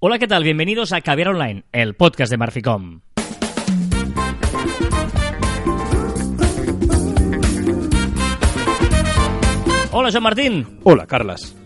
Hola, ¿qué tal? Bienvenidos a Caviar Online, el podcast de Marficom. Hola, Joan Martín. Hola, Carlas.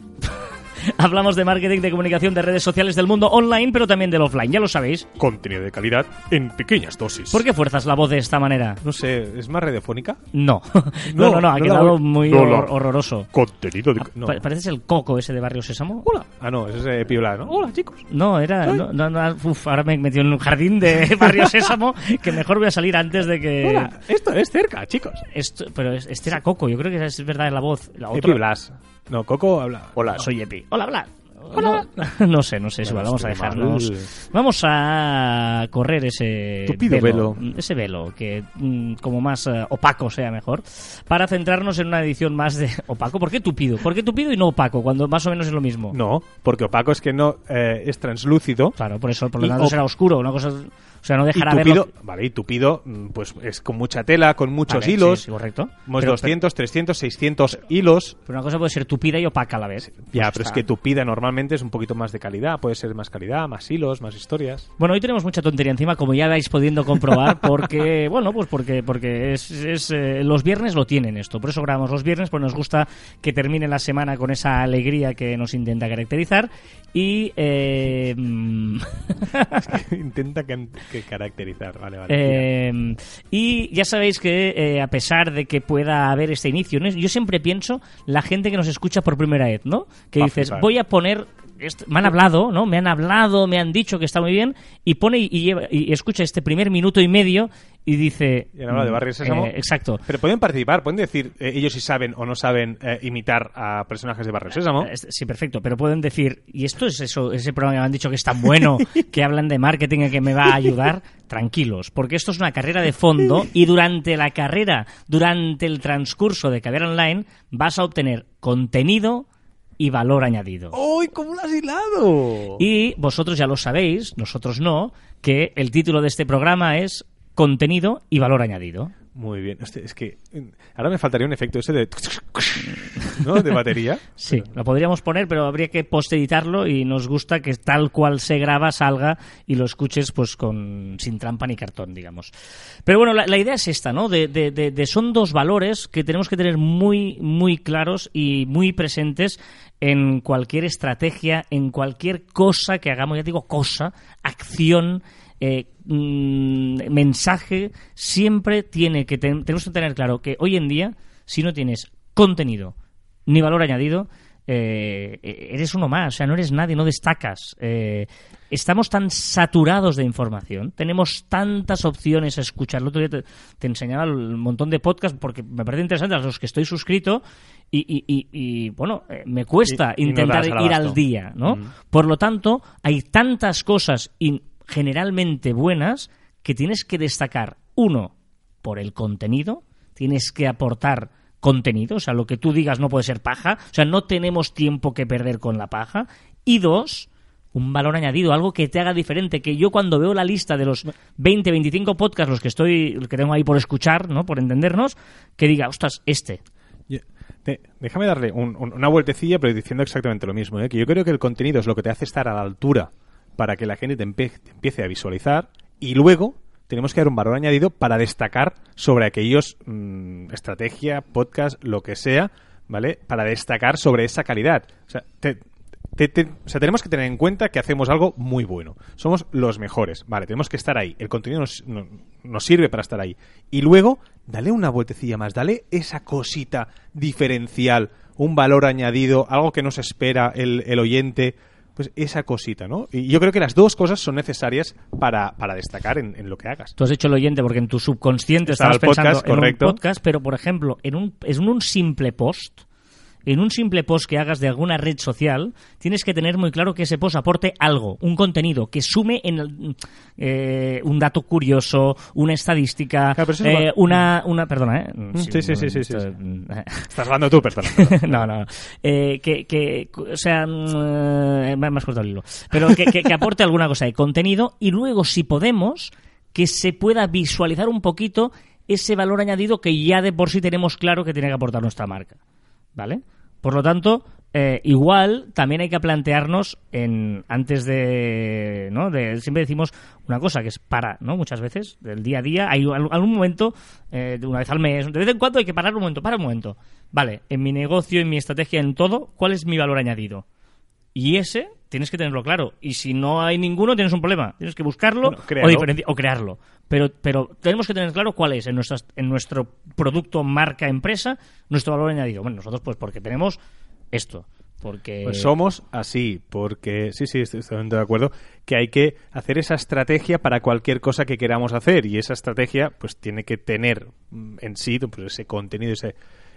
Hablamos de marketing, de comunicación, de redes sociales del mundo online, pero también del offline, ya lo sabéis. Contenido de calidad en pequeñas dosis. ¿Por qué fuerzas la voz de esta manera? No sé, ¿es más radiofónica? No, no, no, no, ha no la quedado voy- muy no hor- la- horroroso. Contenido de... No. Pa- Pareces el coco ese de Barrio Sésamo. Hola. Ah, no, ese es eh, Piola, ¿no? Hola, chicos. No, era. No, no, no, uf, ahora me he metido en un jardín de Barrio Sésamo que mejor voy a salir antes de que. Hola, esto es cerca, chicos. Esto, pero es- este era Coco, yo creo que es verdad es la voz. La Epi. Blas. No, Coco habla. Hola, soy Epi. Hola, Blas. Hola. No, no sé, no sé, Bueno, vamos a dejarnos. mal. Vamos a correr ese Tupido velo. ese velo que mm, como más eh, opaco sea mejor, para centrarnos en una edición más de opaco. ¿Por qué tupido? ¿Por qué tupido y no opaco cuando más o menos es lo mismo? No, porque opaco es que no eh, es translúcido. Claro, por eso, por lo tanto será oscuro, una cosa, o sea, no dejará ver tupido, lo- vale, y tupido, mm, pues es con mucha tela, con muchos Vale, hilos. sí, sí, correcto. Hemos Pero- 200, 300, 600 hilos. Pero una cosa puede ser tupida y opaca a la vez. Ya, Pues pero es que tupida normalmente es un poquito más de calidad. Puede ser más calidad, más hilos, más historias. Bueno, hoy tenemos mucha tontería encima, como ya vais pudiendo comprobar, porque, bueno, pues porque, porque es, es, eh, los viernes lo tienen esto. Por eso grabamos los viernes, pues nos gusta que termine la semana con esa alegría que nos intenta caracterizar. Y, eh, mm, Intenta que, que caracterizar. Vale, vale. eh, y ya sabéis que eh, a pesar de que pueda haber este inicio, ¿no? yo siempre pienso la gente que nos escucha por primera vez, ¿no? Que Va dices, voy a poner me han hablado, ¿no? Me han hablado, me han dicho que está muy bien y pone y, lleva- y escucha este primer minuto y medio y dice Y han hablado de mm, Barrio Sésamo. eh, exacto. Pero pueden participar, pueden decir eh, ellos si saben o no saben eh, imitar a personajes de Barrio Sésamo. Eh, Sí, perfecto, pero pueden decir, y esto es eso, ese programa que me han dicho que es tan bueno, que hablan de marketing y que me va a ayudar, tranquilos, porque esto es una carrera de fondo y durante la carrera, durante el transcurso de Caber Online, vas a obtener contenido y valor añadido. ¡Uy, cómo lo has hilado! Y vosotros ya lo sabéis, nosotros no, que el título de este programa es contenido y valor añadido. Muy bien. Hostia, es que mm, ahora me faltaría un efecto ese de... ¿No? De batería. Sí, lo podríamos poner, pero habría que posteditarlo y nos gusta que tal cual se graba salga y lo escuches pues con sin trampa ni cartón, digamos. Pero bueno, la, la idea es esta, ¿no? De, de- de- de- son dos valores que tenemos que tener muy muy claros y muy presentes en cualquier estrategia, en cualquier cosa que hagamos, ya digo cosa, acción. Eh, mm, mensaje siempre tiene que ten- tenemos que tener claro que hoy en día si no tienes contenido ni valor añadido, eh, eres uno más, o sea, no eres nadie, no destacas. Eh, estamos tan saturados de información, tenemos tantas opciones a escuchar. El otro día te, te enseñaba un montón de podcasts porque me parece interesante a los que estoy suscrito y, y- y- y, bueno, eh, me cuesta no intentar ir al día, ¿no? Mm. Por lo tanto, hay tantas cosas y generalmente buenas que tienes que destacar, uno, por el contenido, tienes que aportar contenido, o sea, lo que tú digas no puede ser paja, o sea, no tenemos tiempo que perder con la paja, y dos, un valor añadido, algo que te haga diferente, que yo cuando veo la lista de los 20, 25 podcasts, los que estoy, que tengo ahí por escuchar, ¿no? Por entendernos, que diga, ostras, este. Déjame darle un- una vueltecilla, pero diciendo exactamente lo mismo. ¿eh? Que yo creo que el contenido es lo que te hace estar a la altura para que la gente te, te empiece a visualizar y luego tenemos que dar un valor añadido para destacar sobre aquellos mm, estrategia, podcast, lo que sea, ¿vale? Para destacar sobre esa calidad. O sea, te- te- te- o sea, tenemos que tener en cuenta que hacemos algo muy bueno. Somos los mejores. Vale, tenemos que estar ahí. El contenido nos, no- nos sirve para estar ahí. Y luego, dale una vueltecilla más. Dale esa cosita diferencial, un valor añadido, algo que nos espera el, el oyente. Pues esa cosita, ¿no? Y yo creo que las dos cosas son necesarias para, para destacar en, en lo que hagas. Tú has hecho el oyente porque en tu subconsciente Estaba estabas el pensando podcast, en correcto. un podcast, pero por ejemplo, en un, en un simple post, en un simple post que hagas de alguna red social, tienes que tener muy claro que ese post aporte algo, un contenido, que sume en el- eh, un dato curioso, una estadística, Claro, es eh, una, una, perdona, ¿eh? Sí, sí, sí, sí, sí, esto- sí. Estás hablando tú, perdón. no, no. Eh, que, que, o sea, mm, eh, cortado el hilo. Pero que, que- que aporte alguna cosa de contenido y luego, si podemos, que se pueda visualizar un poquito ese valor añadido que ya de por sí tenemos claro que tiene que aportar nuestra marca. ¿Vale? Por lo tanto, eh, igual también hay que plantearnos en antes de, ¿no? de siempre decimos una cosa que es para, ¿no? Muchas veces del día a día hay al- algún momento eh, una vez al mes, de vez en cuando hay que parar un momento, para un momento. Vale, en mi negocio, en mi estrategia, en todo, ¿cuál es mi valor añadido? Y ese tienes que tenerlo claro. Y si no hay ninguno, tienes un problema. Tienes que buscarlo Bueno, o, créalo. diferenci- o crearlo. Pero, pero tenemos que tener claro cuál es en, nuestras, en nuestro producto, marca, empresa, nuestro valor añadido. Bueno, nosotros pues porque tenemos esto. Porque... Pues somos así, porque sí, sí, estoy totalmente de acuerdo, que hay que hacer esa estrategia para cualquier cosa que queramos hacer y esa estrategia pues tiene que tener mm, en sí pues, ese contenido, ese,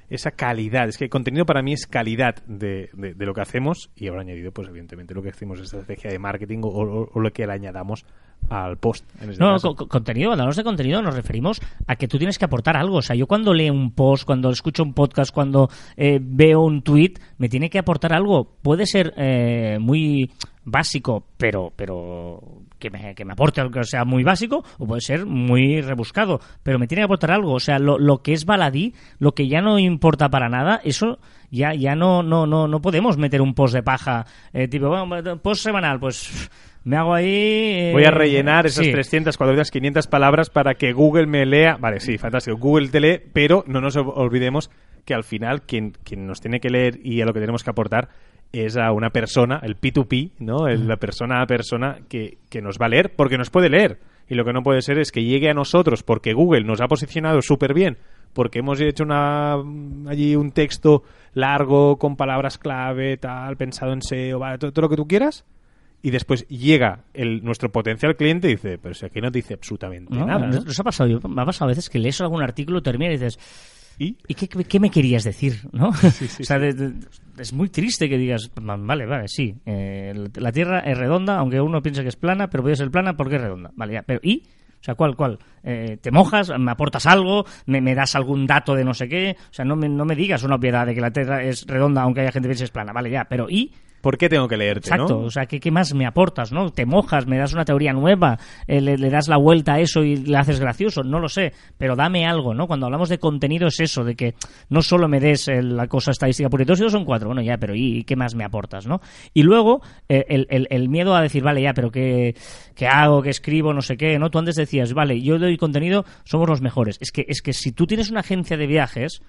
esa calidad. Es que el contenido para mí es calidad de, de- de lo que hacemos y ahora añadido pues evidentemente lo que hacemos es estrategia de marketing o, o- o lo que le añadamos al post. En este No, caso. co- co- contenido, cuando hablamos de contenido nos referimos a que tú tienes que aportar algo. O sea, yo cuando leo un post, cuando escucho un podcast, cuando eh, veo un tweet, me tiene que aportar algo. Puede ser eh, muy básico, pero pero que me, que me aporte algo que sea muy básico, o puede ser muy rebuscado, pero me tiene que aportar algo. O sea, lo, lo que es baladí, lo que ya no importa para nada, eso ya ya no no no no podemos meter un post de paja eh, tipo bueno, post semanal pues me hago ahí eh, Voy a rellenar esas sí. 300, 400, 500 palabras para que Google me lea. Vale, sí, fantástico. Google te lee, pero no nos ol- olvidemos que al final quien, quien nos tiene que leer y a lo que tenemos que aportar es a una persona, el P2P, ¿no? El- la persona a persona que, que nos va a leer porque nos puede leer. Y lo que no puede ser es que llegue a nosotros porque Google nos ha posicionado súper bien, porque hemos hecho una, allí un texto largo con palabras clave, tal, pensado en SEO, vale, todo- todo lo que tú quieras y después llega el, nuestro potencial cliente y dice, pero si aquí no dice absolutamente ¿no? nada. ¿no? Nos ha pasado, yo- me ha pasado a veces que lees algún artículo, termina y dices, Y ¿y qué, qué me querías decir? ¿no? o sea, de- de- es muy triste que digas, "Va- vale, vale, sí, eh, la Tierra es redonda, aunque uno piense que es plana, pero puede ser plana porque es redonda. Vale, ya, pero ¿y? O sea, ¿cuál, cuál? Eh, ¿Te mojas? ¿Me aportas algo? ¿Me, me das algún dato de no sé qué? O sea, no me, no me digas una obviedad de que la Tierra es redonda, aunque haya gente que piense que es plana. Vale, ya, pero ¿y? ¿Por qué tengo que leerte? Exacto, o sea, ¿qué, qué más me aportas, no? Te mojas, me das una teoría nueva, eh, le, le das la vuelta a eso y le haces gracioso, no lo sé, pero dame algo, ¿no? Cuando hablamos de contenido es eso, de que no solo me des eh, la cosa estadística, porque dos y dos son cuatro, bueno, ya, pero ¿y, qué más me aportas, no? Y luego, eh, el, el- el miedo a decir, vale, ya, pero ¿qué, ¿qué hago, qué escribo, no sé qué, no? Tú antes decías, vale, yo doy contenido, somos los mejores. Es que, es que si tú tienes una agencia de viajes,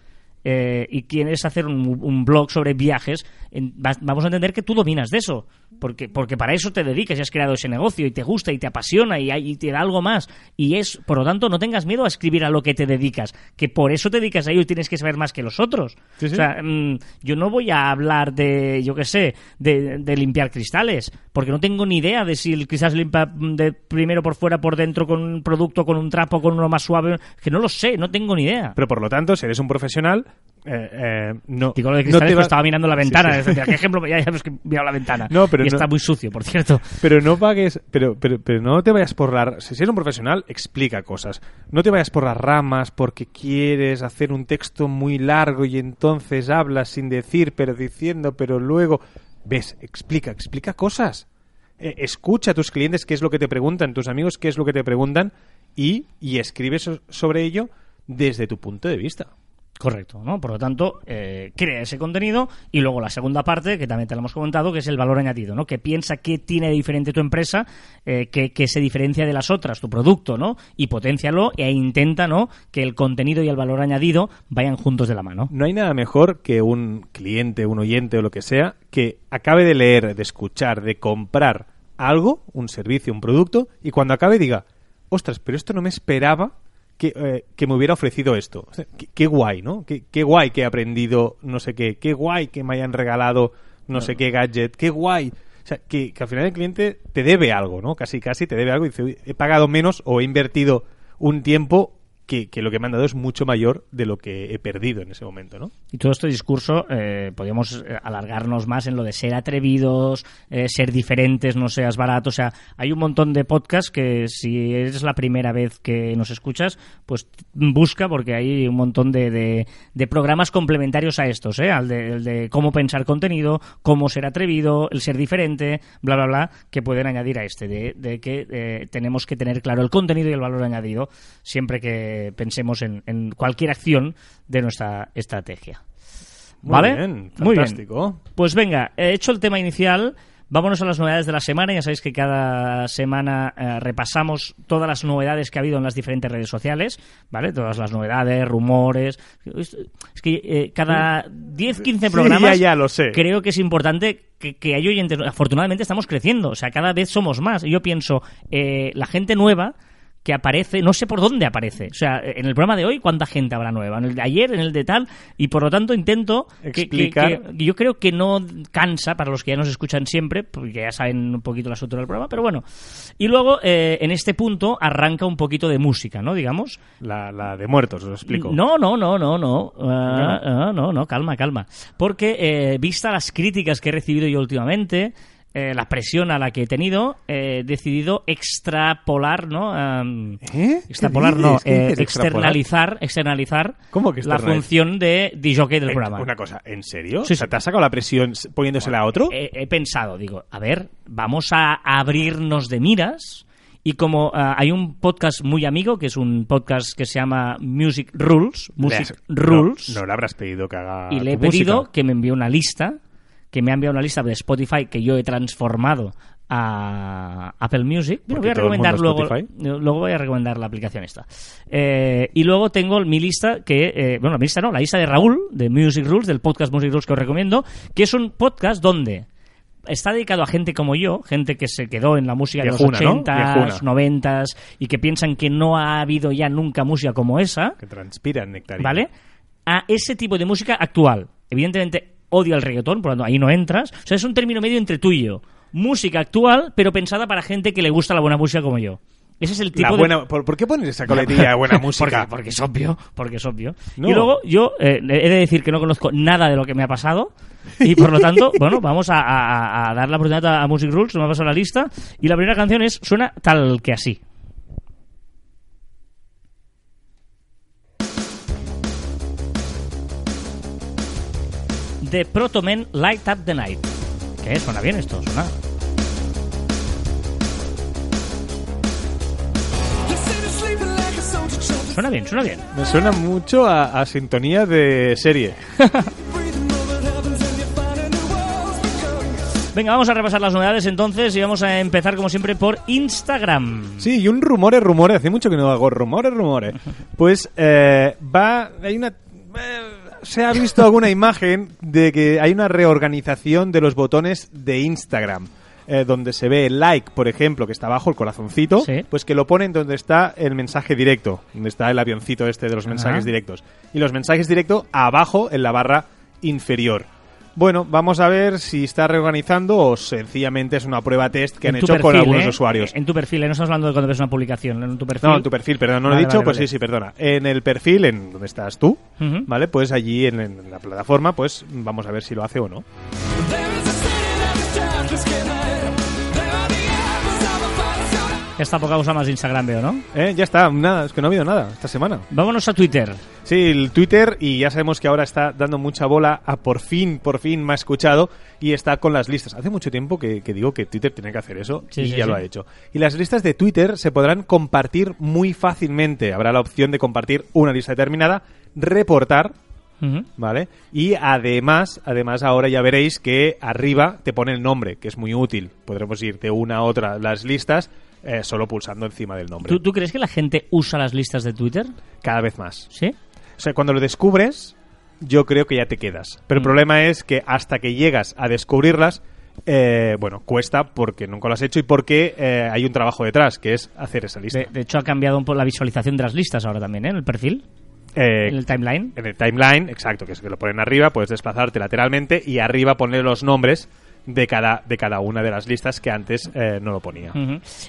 eh, y quieres hacer un, un blog sobre viajes, en- vas- vamos a entender que tú dominas de eso. Porque, porque para eso te dedicas y has creado ese negocio y te gusta y te apasiona y, hay- y te da algo más. Y es, por lo tanto, no tengas miedo a escribir a lo que te dedicas. Que por eso te dedicas a ello y tienes que saber más que los otros. Sí, sí. O sea, mm, yo no voy a hablar de, yo qué sé, de, de limpiar cristales. Porque no tengo ni idea de si el cristal se limpia de primero por fuera, por dentro, con un producto, con un trapo, con uno más suave. Que no lo sé, no tengo ni idea. Pero por lo tanto, si eres un profesional, eh, eh, no, Digo lo de no cristales, te pero va- estaba mirando la ventana. Sí, sí. Es decir, ¿Qué ejemplo? Ya que mirado la ventana. No, pero y no- está muy sucio, por cierto. Pero no pagues, pero, pero, pero no te vayas por la... Si eres un profesional, explica cosas. No te vayas por las ramas porque quieres hacer un texto muy largo y entonces hablas sin decir, pero diciendo, pero luego... Ves, explica, explica cosas. Eh, escucha a tus clientes qué es lo que te preguntan, tus amigos qué es lo que te preguntan y, y escribe so- sobre ello desde tu punto de vista. Correcto, ¿no? Por lo tanto, eh, crea ese contenido y luego la segunda parte, que también te la hemos comentado, que es el valor añadido, ¿no? Que piensa qué tiene de diferente tu empresa, eh, que, que se diferencia de las otras, tu producto, ¿no? Y potencialo e intenta, ¿no? Que el contenido y el valor añadido vayan juntos de la mano. No hay nada mejor que un cliente, un oyente o lo que sea, que acabe de leer, de escuchar, de comprar algo, un servicio, un producto, y cuando acabe diga, ostras, pero esto no me esperaba que, eh, que me hubiera ofrecido esto. O sea, qué, qué guay, ¿no? Qué, qué guay que he aprendido no sé qué, qué guay que me hayan regalado no sé qué gadget, qué guay. O sea, que, que al final el cliente te debe algo, ¿no? Casi, casi te debe algo y dice, "Uy, he pagado menos o he invertido un tiempo que, lo que me han dado es mucho mayor de lo que he perdido en ese momento, ¿no? Y todo este discurso eh, podríamos eh, alargarnos más en lo de ser atrevidos, eh, ser diferentes, no seas barato. O sea, hay un montón de podcasts que si es la primera vez que nos escuchas, pues busca porque hay un montón de, de- de programas complementarios a estos, ¿eh? Al de, el de cómo pensar contenido, cómo ser atrevido, el ser diferente, bla, bla, bla, que pueden añadir a este, de, de que eh, tenemos que tener claro el contenido y el valor añadido siempre que pensemos en, en cualquier acción de nuestra estrategia. Muy ¿Vale? Muy bien. fantástico. Pues venga, he hecho el tema inicial. Vámonos a las novedades de la semana. Ya sabéis que cada semana eh, repasamos todas las novedades que ha habido en las diferentes redes sociales, ¿vale? Todas las novedades, rumores. Es que eh, cada 10, 15 Sí, programas ya, ya, lo sé. creo que es importante que, que hay oyentes. Afortunadamente estamos creciendo, o sea, cada vez somos más. Y yo pienso, eh, la gente nueva que aparece, no sé por dónde aparece. O sea, en el programa de hoy, ¿cuánta gente habrá nueva? En el de ayer, en el de tal, y por lo tanto intento que- que, Explicar. que- yo creo que no cansa para los que ya nos escuchan siempre, porque ya saben un poquito la estructura del programa, pero bueno. Y luego, eh, en este punto, arranca un poquito de música, ¿no? Digamos. La, la de muertos, os lo explico. No, no, no, no, no. Ah, ah, no, no, calma, calma. Porque, eh, vista las críticas que he recibido yo últimamente, eh, la presión a la que he tenido, eh, he decidido extrapolar, ¿no? Am, ¿Eh? Extrapolar ¿Qué no, externalizar, externalizar ¿Cómo que la función de DJ del programa. Una cosa, ¿en serio? Sí, o sea, sí. ¿te has sacado la presión poniéndosela a otro? he, he pensado, digo, a ver, vamos a abrirnos de miras. Y como hay un podcast muy amigo, que es un podcast que se llama Music Rules, Le Music has- Rules, No, no le habrás pedido que haga y le he música. pedido que me envíe una lista, que me ha enviado una lista de Spotify que yo he transformado a Apple Music. Voy a recomendar luego, Spotify. luego voy a recomendar la aplicación esta. Eh, y luego tengo mi lista que, eh, bueno, mi lista no, la lista de Raúl, de Music Rules, del podcast Music Rules que os recomiendo, que es un podcast donde está dedicado a gente como yo, gente que se quedó en la música de los ¿no? 80s, Viejuna. 90s y que piensan que no ha habido ya nunca música como esa. Que transpiran nectarina. ¿vale? A ese tipo de música actual. Evidentemente odio el reggaetón, por lo tanto ahí no entras. O sea, es un término medio entre tú y yo. Música actual, pero pensada para gente que le gusta la buena música como yo. Ese es el tipo La de... ¿por, por qué pones esa coletilla de buena música? Porque, porque es obvio, porque es obvio. No. Y luego yo eh, he de decir que no conozco nada de lo que me ha pasado y por lo tanto, bueno, vamos a, a- a dar la oportunidad a, a Music Rules, me ha pasado la lista y la primera canción es suena tal que así. The Protomen Light Up the Night. ¿Qué? ¿Suena bien esto? ¿Suena? Suena bien, suena bien. Me suena mucho a, a sintonía de serie. Venga, vamos a repasar las novedades entonces y vamos a empezar como siempre por Instagram. Sí, y un rumores, rumores. Hace mucho que no hago rumores, rumores. Pues eh, va. Hay una. eh, se ha visto alguna imagen de que hay una reorganización de los botones de Instagram. eh, donde se ve el like, por ejemplo, que está abajo, el corazoncito, Sí. pues que lo ponen donde está el mensaje directo, donde está el avioncito este de los mensajes Ajá. directos. Y los mensajes directos abajo en la barra inferior. Bueno, vamos a ver si está reorganizando o sencillamente es una prueba test que han En tu hecho con perfil, algunos ¿eh? usuarios. En tu perfil, ¿eh? no estamos hablando de cuando ves una publicación, en tu perfil. No, en tu perfil, perdón, no lo he dicho, vale, pues vale. sí, sí, perdona. En el perfil, en donde estás tú. ¿vale? Pues allí en, en la plataforma, pues vamos a ver si lo hace o no. Esta poca usa más Instagram, veo, ¿no? Eh, ya está, nada, es que no ha habido nada esta semana. Vámonos a Twitter. Sí, el Twitter, y ya sabemos que ahora está dando mucha bola a por fin, por fin me ha escuchado y está con las listas. Hace mucho tiempo que, que digo que Twitter tiene que hacer eso Sí, y sí, ya sí. lo ha hecho. Y las listas de Twitter se podrán compartir muy fácilmente. Habrá la opción de compartir una lista determinada, reportar. ¿vale? Y además, además ahora ya veréis que arriba te pone el nombre, que es muy útil. Podremos ir de una a otra las listas eh, solo pulsando encima del nombre. ¿Tú, ¿Tú crees que la gente usa las listas de Twitter? Cada vez más. ¿Sí? O sea, cuando lo descubres, yo creo que ya te quedas. Pero el Mm. problema es que hasta que llegas a descubrirlas, eh, bueno, cuesta porque nunca lo has hecho y porque eh, hay un trabajo detrás, que es hacer esa lista. De, de hecho, ha cambiado un poco la visualización de las listas ahora también, ¿eh? En el perfil, Eh, en el timeline. en el timeline, exacto, que es que lo ponen arriba, puedes desplazarte lateralmente y arriba poner los nombres de cada, de cada una de las listas que antes eh, no lo ponía.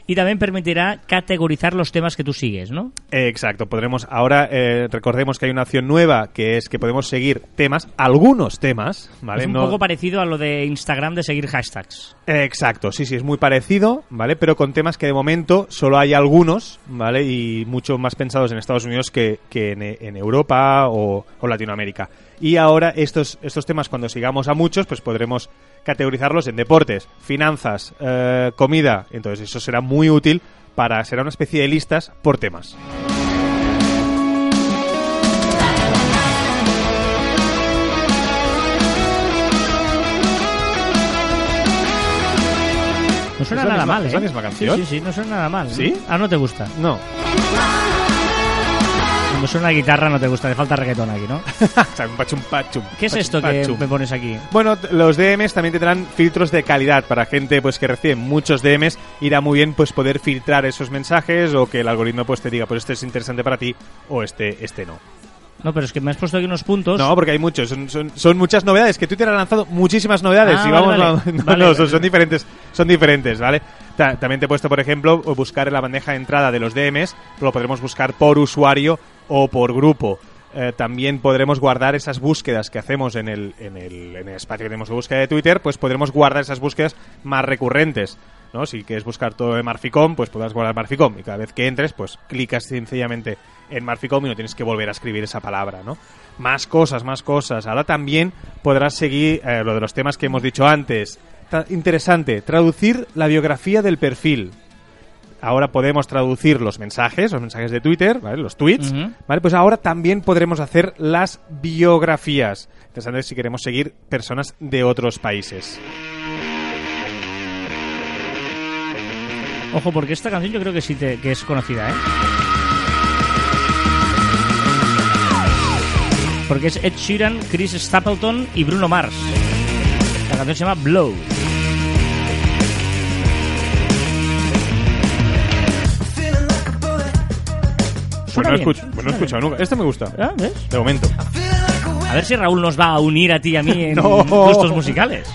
Y también permitirá categorizar los temas que tú sigues, ¿no? Eh, exacto, podremos ahora, eh, recordemos que hay una opción nueva que es que podemos seguir temas, algunos temas, ¿vale? Es un No- poco parecido a lo de Instagram de seguir hashtags. Eh, Exacto, sí, sí, es muy parecido, ¿vale? Pero con temas que de momento solo hay algunos, ¿vale? Y mucho más pensados en Estados Unidos que, que en, en Europa o, o Latinoamérica. Y ahora estos, estos temas, cuando sigamos a muchos, pues podremos categorizarlos en deportes, finanzas, eh, comida. Entonces eso será muy útil para, será una especie de listas por temas. No suena nada mal, ¿eh? Es la ¿eh? misma canción. Sí, sí, sí, no suena nada mal. ¿Sí? Ah, no te gusta. No. Cuando suena guitarra no te gusta, te falta reggaetón aquí, ¿no? Cham, pachum, pachum, ¿Qué es pachum, esto que me pones aquí? Bueno, los DMs también tendrán filtros de calidad para gente pues que recibe muchos DMs. Irá muy bien pues poder filtrar esos mensajes o que el algoritmo pues te diga pues este es interesante para ti o este este no. No, pero es que me has puesto aquí unos puntos. No, porque hay muchos, son, son, son muchas novedades. Que Twitter ha lanzado muchísimas novedades Ah, y vamos, vale. no, no, Vale, no, vale. son, son diferentes, son diferentes, ¿vale? Ta- También te he puesto, por ejemplo, buscar en la bandeja de entrada de los DMs, lo podremos buscar por usuario o por grupo. Eh, también podremos guardar esas búsquedas que hacemos en el, en, el, en el espacio que tenemos de búsqueda de Twitter, pues podremos guardar esas búsquedas más recurrentes. ¿no? Si quieres buscar todo de Marficom, pues podrás guardar Marficom. Y cada vez que entres, pues clicas sencillamente en Marficom y no tienes que volver a escribir esa palabra, ¿no? Más cosas, más cosas. Ahora también podrás seguir eh, lo de los temas que hemos dicho antes. Interesante, traducir la biografía del perfil. Ahora podemos traducir los mensajes, los mensajes de Twitter, ¿vale? Los tweets. ¿vale? Pues ahora también podremos hacer las biografías. Interesante si queremos seguir personas de otros países. Ojo, porque esta canción yo creo que sí te- que es conocida, ¿eh? Porque es Ed Sheeran, Chris Stapleton y Bruno Mars. La canción se llama Blow. Suena no he bien, escuch- bueno, no he escuchado nunca. Este me gusta. Ah, ¿ves? de momento. A ver si Raúl nos va a unir a ti y a mí en No. gustos musicales.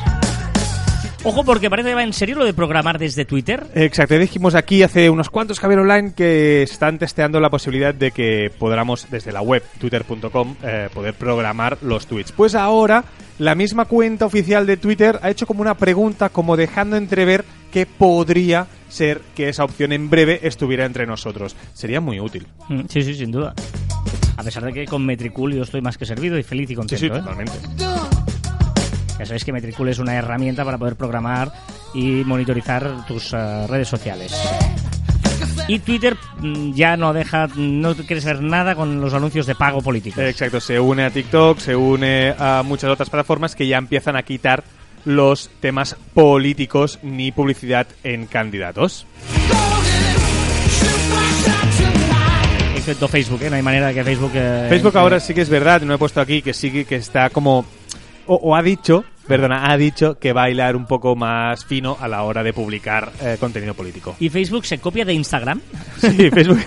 Ojo, porque parece que va en serio lo de programar desde Twitter. Exacto, dijimos aquí hace unos cuantos Javier Online que están testeando la posibilidad de que podamos desde la web twitter.com eh, poder programar los tweets. Pues ahora la misma cuenta oficial de Twitter ha hecho como una pregunta como dejando entrever que podría ser que esa opción en breve estuviera entre nosotros. Sería muy útil. Mm, Sí, sí, sin duda. A pesar de que con Metricool yo estoy más que servido y feliz y Sí, contento. sí, ¿eh? totalmente. Ya sabéis que Metricool es una herramienta para poder programar y monitorizar tus eh, redes sociales. Y Twitter mm, ya no deja, no quiere saber nada con los anuncios de pago políticos. Exacto, se une a TikTok, se une a muchas otras plataformas que ya empiezan a quitar los temas políticos ni publicidad en candidatos. Excepto Facebook, ¿eh? No hay manera de que Facebook... eh, Facebook ahora sí que es verdad, no he puesto aquí que sí que- que está como o, o ha dicho, perdona, ha dicho que va a hilar un poco más fino a la hora de publicar eh, contenido político. ¿Y Facebook se copia de Instagram? Sí, Facebook,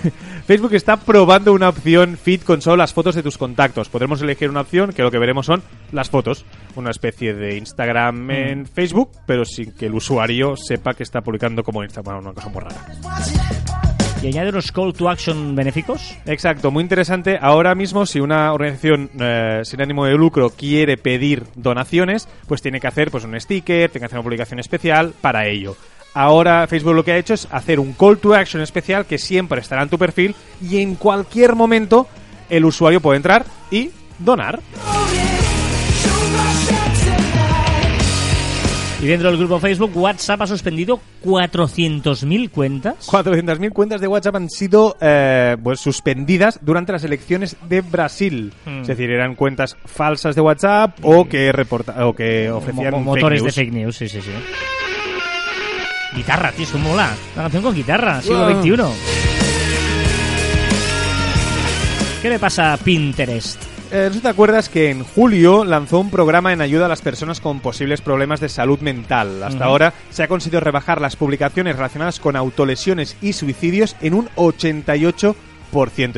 Facebook está probando una opción feed con solo las fotos de tus contactos. Podremos elegir una opción que lo que veremos son las fotos, una especie de Instagram en Facebook, pero sin que el usuario sepa que está publicando como Instagram, una cosa muy rara. ¿Y añade unos call to action benéficos? Exacto, muy interesante. Ahora mismo, si una organización eh, sin ánimo de lucro quiere pedir donaciones, pues tiene que hacer pues un sticker, tiene que hacer una publicación especial para ello. Ahora Facebook lo que ha hecho es hacer un call to action especial que siempre estará en tu perfil y en cualquier momento el usuario puede entrar y donar. Y dentro del grupo Facebook, WhatsApp ha suspendido 400.000 cuentas. 400.000 cuentas de WhatsApp han sido eh, pues, suspendidas durante las elecciones de Brasil. Hmm. Es decir, eran cuentas falsas de WhatsApp o que, reporta o que ofrecían Mo- mo- fake motores de news. fake news, sí, sí, sí. Guitarra, tío, eso mola. Una canción con guitarra, siglo Wow. XXI. ¿Qué le pasa a Pinterest? Eh, ¿no sé si te acuerdas que en julio lanzó un programa en ayuda a las personas con posibles problemas de salud mental? Hasta ahora se ha conseguido rebajar las publicaciones relacionadas con autolesiones y suicidios en un 88%.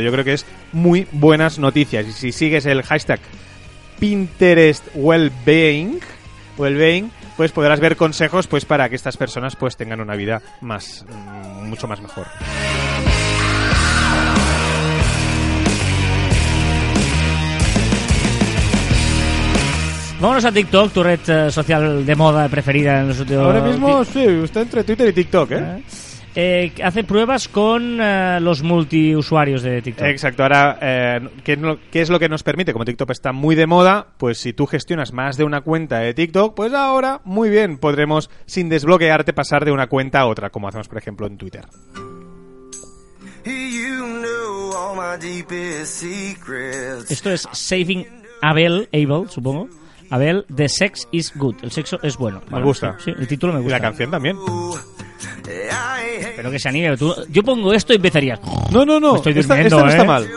Yo creo que es muy buenas noticias. Y si sigues el hashtag Pinterest Wellbeing, Wellbeing pues podrás ver consejos pues para que estas personas pues tengan una vida más mm, mucho más mejor. Vámonos a TikTok, tu red eh, social de moda preferida en los últimos... Ahora mismo sí, está entre Twitter y TikTok, ¿eh? Eh, hace pruebas con eh, los multiusuarios de TikTok. Exacto, ahora, eh, ¿qué, es lo, qué es lo que nos permite? Como TikTok está muy de moda, pues si tú gestionas más de una cuenta de TikTok, pues ahora, muy bien, podremos, sin desbloquearte, pasar de una cuenta a otra, como hacemos, por ejemplo, en Twitter. Esto es Saving Abel, Abel, supongo. Abel, The Sex is Good. El sexo es bueno. Me gusta. Sí, el título me Y gusta. la canción también. Espero que se anime. Tú- yo pongo esto y empezaría. No, no, no. Estoy esta, durmiendo, esta no está ¿eh? mal.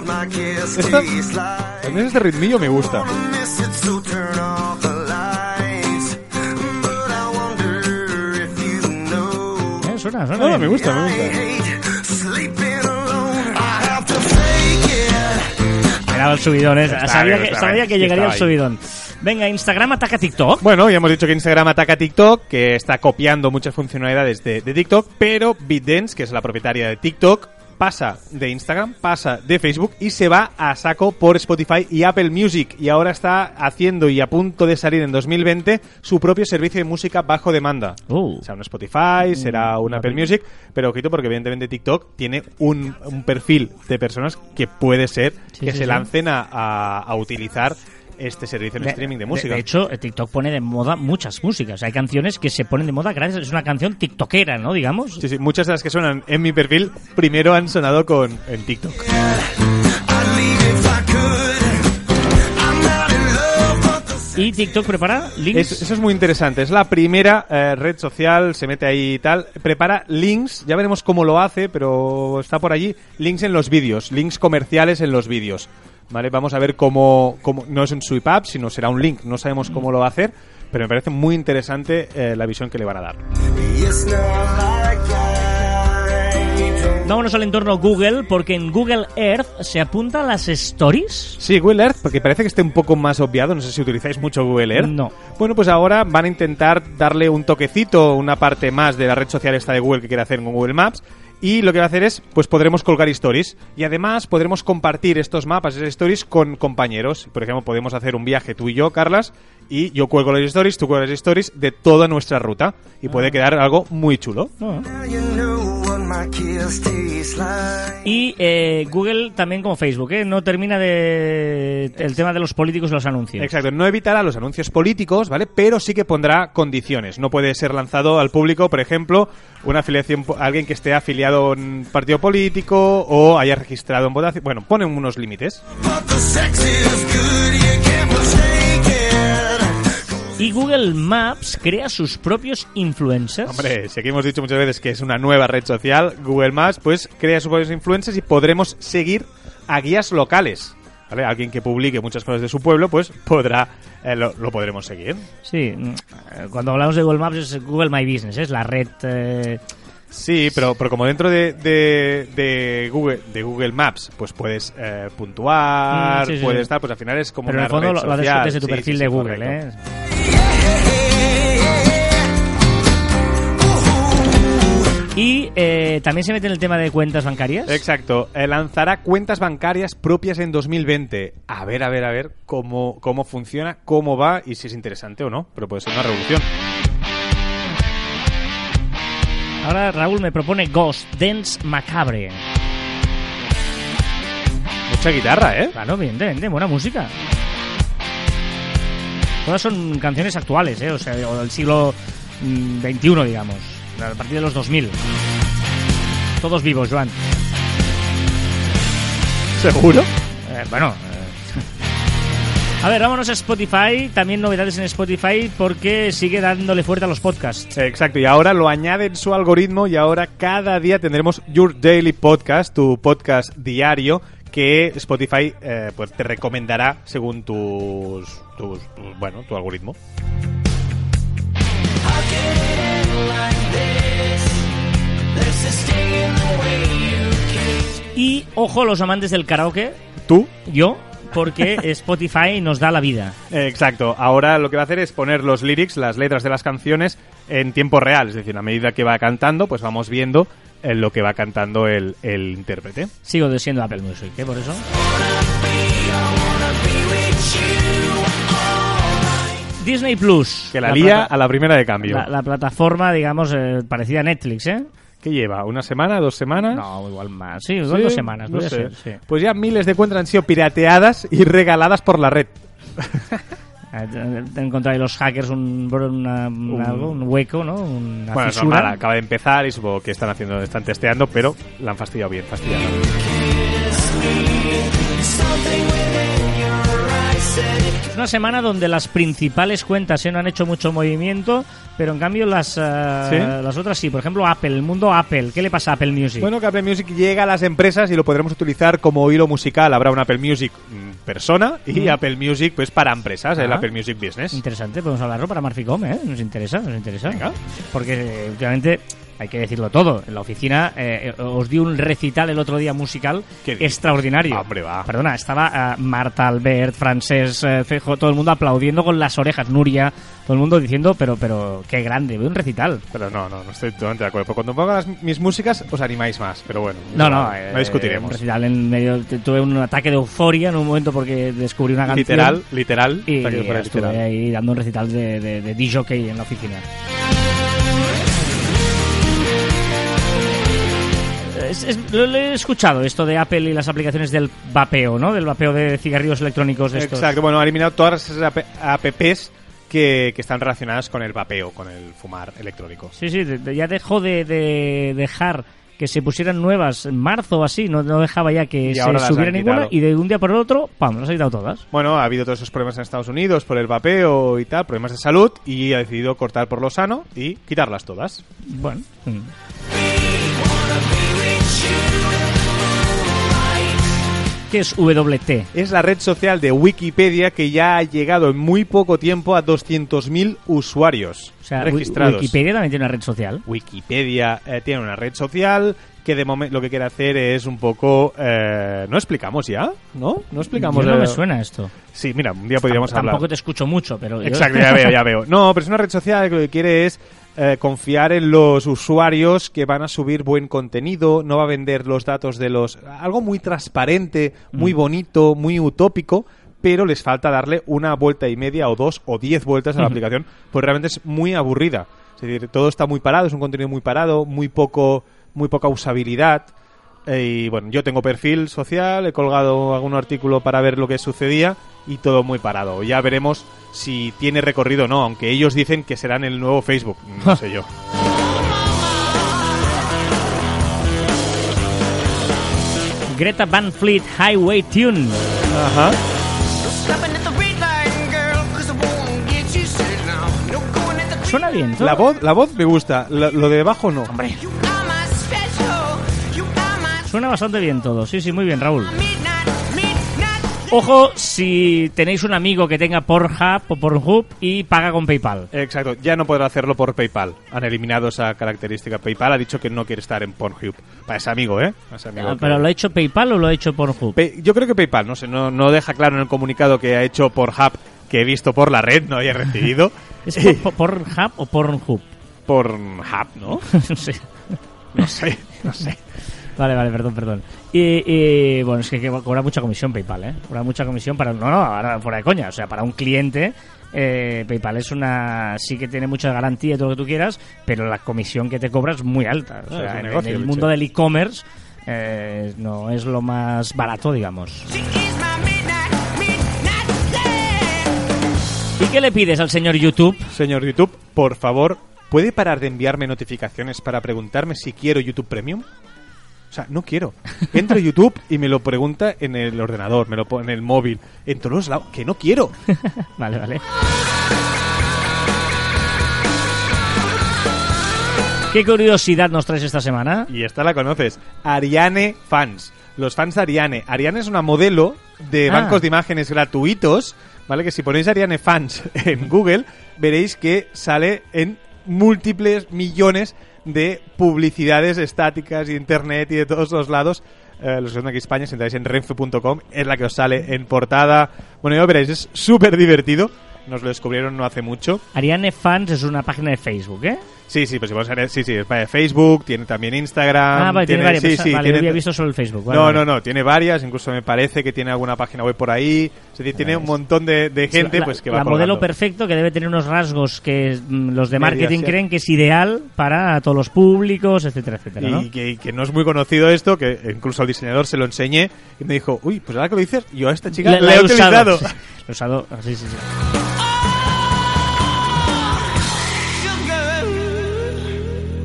My kiss Esta- menos este ritmillo me gusta. Eh, suena, suena. No, no, me gusta, me gusta. Era el subidón, ¿eh? Está sabía, que, está sabía que llegaría el subidón. Venga, Instagram ataca TikTok. Bueno, ya hemos dicho que Instagram ataca a TikTok, que está copiando muchas funcionalidades de, de TikTok, pero BitDance, que es la propietaria de TikTok, pasa de Instagram, pasa de Facebook y se va a saco por Spotify y Apple Music. Y ahora está haciendo y a punto de salir en 2020 su propio servicio de música bajo demanda. Uh. Será un Spotify, será un Apple Music, pero ojito porque evidentemente TikTok tiene un, un perfil de personas que puede ser Sí, que sí, se sí. lancen a, a- a utilizar este servicio en streaming de música. De, hecho, eh, TikTok pone de moda muchas músicas. Hay canciones que se ponen de moda gracias. Es una canción tiktokera, ¿no? Digamos. Sí, sí, muchas de las que suenan en mi perfil primero han sonado con en TikTok. Y TikTok prepara links. Es- eso es muy interesante. Es la primera eh, red social, se mete ahí y tal. Prepara links, ya veremos cómo lo hace, pero está por allí. Links en los vídeos, links comerciales en los vídeos. ¿Vale? Vamos a ver cómo, cómo- no es un swipe up, sino será un link. No sabemos cómo lo va a hacer, pero me parece muy interesante eh, la visión que le van a dar. Vámonos al entorno Google, porque en Google Earth se apunta a las stories. Sí, Google Earth, porque parece que esté un poco más obviado. No sé si utilizáis mucho Google Earth. No. Bueno, pues ahora van a intentar darle un toquecito, una parte más de la red social esta de Google que quiere hacer con Google Maps. Y lo que va a hacer es, pues podremos colgar stories. Y además podremos compartir estos mapas, esas stories, con compañeros. Por ejemplo, podemos hacer un viaje tú y yo, Carlas, y yo cuelgo las stories, tú cuelgas las stories de toda nuestra ruta. Y puede quedar algo muy chulo. No. Y eh, Google también como Facebook, ¿eh? No termina de el tema de los políticos y los anuncios. Exacto, no evitará los anuncios políticos, ¿vale? Pero sí que pondrá condiciones. No puede ser lanzado al público, por ejemplo, una afiliación, alguien que esté afiliado a un partido político o haya registrado en votación. Bueno, ponen unos límites. Y Google Maps crea sus propios influencers. Hombre, si aquí hemos dicho muchas veces que es una nueva red social, Google Maps, pues crea sus propios influencers y podremos seguir a guías locales. ¿Vale? Alguien que publique muchas cosas de su pueblo, pues podrá, eh, lo, lo podremos seguir. Sí, mm, cuando hablamos de Google Maps es Google My Business, es la red... eh, Sí, pero, pero como dentro de, de, de Google de Google Maps, pues puedes eh, puntuar, Mm, sí, sí, puedes sí. estar, pues al final es como pero en una el fondo red lo, social. desde tu perfil de Google, correcto. ¿eh? Y eh, también se mete en el tema de cuentas bancarias. Exacto, eh, lanzará cuentas bancarias propias en 2020. A ver, a ver, a ver cómo, cómo funciona, cómo va y si es interesante o no, pero puede ser una revolución. Ahora Raúl me propone Ghost, Dance Macabre. Mucha guitarra, ¿eh? Claro, bien, bien, bien, buena música. Todas son canciones actuales, ¿eh? O sea, o del siglo mm, XXI, digamos. A partir de los 2000. Todos vivos, Joan. ¿Seguro? Eh, bueno. A ver, vámonos a Spotify. También novedades en Spotify porque sigue dándole fuerte a los podcasts. Exacto, y ahora lo añade en su algoritmo y ahora cada día tendremos Your Daily Podcast, tu podcast diario que Spotify eh, pues te recomendará según tus, tus- bueno, tu algoritmo. Y ojo, los amantes del karaoke, Tú yo, porque Spotify nos da la vida. Exacto. Ahora lo que va a hacer es poner los lyrics, las letras de las canciones en tiempo real. Es decir, a medida que va cantando, pues vamos viendo eh, lo que va cantando el, el intérprete. Sigo siendo Apple Music, ¿eh? Por eso. Disney Plus. Que la, lía plata- a la primera de cambio. la, la plataforma, digamos, eh, parecida a Netflix, ¿eh? ¿Qué lleva? ¿Una semana? ¿Dos semanas? No, igual más. Sí, igual Sí, dos semanas. no podría sé. ser, sí. Pues ya miles de cuentas han sido pirateadas y regaladas por la red. Te encontrar los hackers un, una- un, Un- algo, un hueco, ¿no? Una Bueno, es fisura. normal, acaba de empezar y supongo que están haciendo, están testeando, pero la han fastidiado bien, fastidiado. Una semana donde las principales cuentas ¿eh? no han hecho mucho movimiento, pero en cambio las, eh, ¿Sí? las otras sí. Por ejemplo, Apple, el mundo Apple. ¿Qué le pasa a Apple Music? Bueno, que Apple Music llega a las empresas y lo podremos utilizar como hilo musical. Habrá un Apple Music mm, persona y Mm. Apple Music pues para empresas, el Ah. Apple Music Business. Interesante, podemos hablarlo para Marficom, ¿eh? Nos interesa, nos interesa. Venga. Porque eh, últimamente hay que decirlo todo. En la oficina eh, os di un recital el otro día musical extraordinario. Hombre, va. Perdona, estaba eh, Marta, Albert, Francés, eh, Fejo, todo el mundo aplaudiendo con las orejas, Nuria, todo el mundo diciendo, pero, pero, qué grande, un recital. Pero no, no, no estoy totalmente de acuerdo. Porque cuando ponga las- mis músicas os animáis más. Pero bueno, No, no, no eh, discutiremos. Un recital en medio, tuve un ataque de euforia en un momento porque descubrí una canción. Literal, literal. Y ahí, estuve literal. ahí dando un recital de, de, de DJ en la oficina. Es- es- lo, he escuchado, esto de Apple y las aplicaciones del vapeo, ¿no? Del vapeo de cigarrillos electrónicos de estos. Exacto, bueno, ha eliminado todas app- apps que, que están relacionadas con el vapeo, con el fumar electrónico. Sí, sí, ya dejó de, de dejar que se pusieran nuevas en marzo o así, no, no dejaba ya que se las subiera ninguna y de un día por el otro, ¡pam!, las ha quitado todas. Bueno, ha habido todos esos problemas en Estados Unidos por el vapeo y tal, problemas de salud, y ha decidido cortar por lo sano y quitarlas todas. Bueno. mm. ¿Qué es WT? Es la red social de Wikipedia que ya ha llegado en muy poco tiempo a 200.000 usuarios O sea, registrados. Wi- Wikipedia también tiene una red social. Wikipedia eh, tiene una red social que de momento lo que quiere hacer es un poco... eh, ¿No explicamos ya? ¿No? ¿No explicamos? Yo no me suena esto. Sí, mira, un día podríamos hablar. Tampoco te escucho mucho, pero... yo- Exacto, ya veo, ya veo. No, pero es una red social que lo que quiere es eh, confiar en los usuarios que van a subir buen contenido, no va a vender los datos de los... Algo muy transparente, muy bonito, muy utópico, pero les falta darle una vuelta y media o dos o diez vueltas a la aplicación, pues realmente es muy aburrida. Es decir, todo está muy parado, es un contenido muy parado, muy poco, muy poca usabilidad. Eh, Y bueno, yo tengo perfil social, he colgado algún artículo para ver lo que sucedía y todo muy parado. Ya veremos si tiene recorrido o no, aunque ellos dicen que serán el nuevo Facebook. No sé yo. Greta Van Fleet Highway Tune. Ajá. Suena bien. ¿no? La voz, la voz me gusta, lo, lo de debajo no. Hombre, suena bastante bien todo. Sí, sí, muy bien, Raúl. Ojo si tenéis un amigo que tenga Pornhub o Pornhub y paga con PayPal. Exacto, ya no podrá hacerlo por PayPal. Han eliminado esa característica. PayPal ha dicho que no quiere estar en Pornhub. Para ese amigo, ¿eh? Para ese amigo Ah, que- ¿Pero lo ha hecho PayPal o lo ha hecho Pornhub? Yo creo que PayPal, no sé, no, no deja claro en el comunicado que ha hecho por Hub que he visto por la red, no haya recibido. ¿Es por, por- Pornhub o Pornhub? por Hub, ¿no? no sé. No sé, no sé. Vale, vale, perdón, perdón. Y, y, bueno, es que, cobra mucha comisión PayPal, ¿eh? Cobra mucha comisión para... No, no, ahora fuera de coña. O sea, para un cliente, eh, PayPal es una... Sí que tiene mucha garantía y todo lo que tú quieras, pero la comisión que te cobra es muy alta. O Ah, sea, en, negocio, en el mundo del e-commerce eh, no es lo más barato, digamos. ¿Y qué le pides al señor YouTube? Señor YouTube, por favor, ¿puede parar de enviarme notificaciones para preguntarme si quiero YouTube Premium? O sea, no quiero. Entro a YouTube y me lo pregunta en el ordenador, me lo pone en el móvil, en todos los lados, que no quiero. Vale, vale. ¿Qué curiosidad nos traes esta semana? Y esta la conoces. Ariane Fans. Los fans de Ariane. Ariane es una modelo de Ah. bancos de imágenes gratuitos, ¿vale? Que si ponéis Ariane Fans en Google, veréis que sale en múltiples millones de publicidades estáticas y internet y de todos los lados. Eh, los que de aquí en España, si entráis en renfe.com, es la que os sale en portada. Bueno, ya veréis, es súper divertido. Nos lo descubrieron no hace mucho. Ariane Fans es una página de Facebook, ¿eh? Sí, sí, pues si vamos a ver- sí, sí, es para Facebook, tiene también Instagram. ah, vale, tiene, varias. sí, Pues, sí, vale, tiene- yo había visto solo el Facebook. vale, no, no, no, tiene varias, incluso me parece que tiene alguna página web por ahí. Decir, tiene un montón de, de gente la, pues que va la modelo colgando. perfecto que debe tener unos rasgos que mm, los de marketing sí. creen que es ideal para todos los públicos, etcétera, etcétera, ¿no? Y que, que no es muy conocido esto, que incluso al diseñador se lo enseñé y me dijo, uy, pues ahora que lo dices, yo a esta chica La- la, la he he usado. utilizado. Sí, Lo he usado, sí, sí, sí.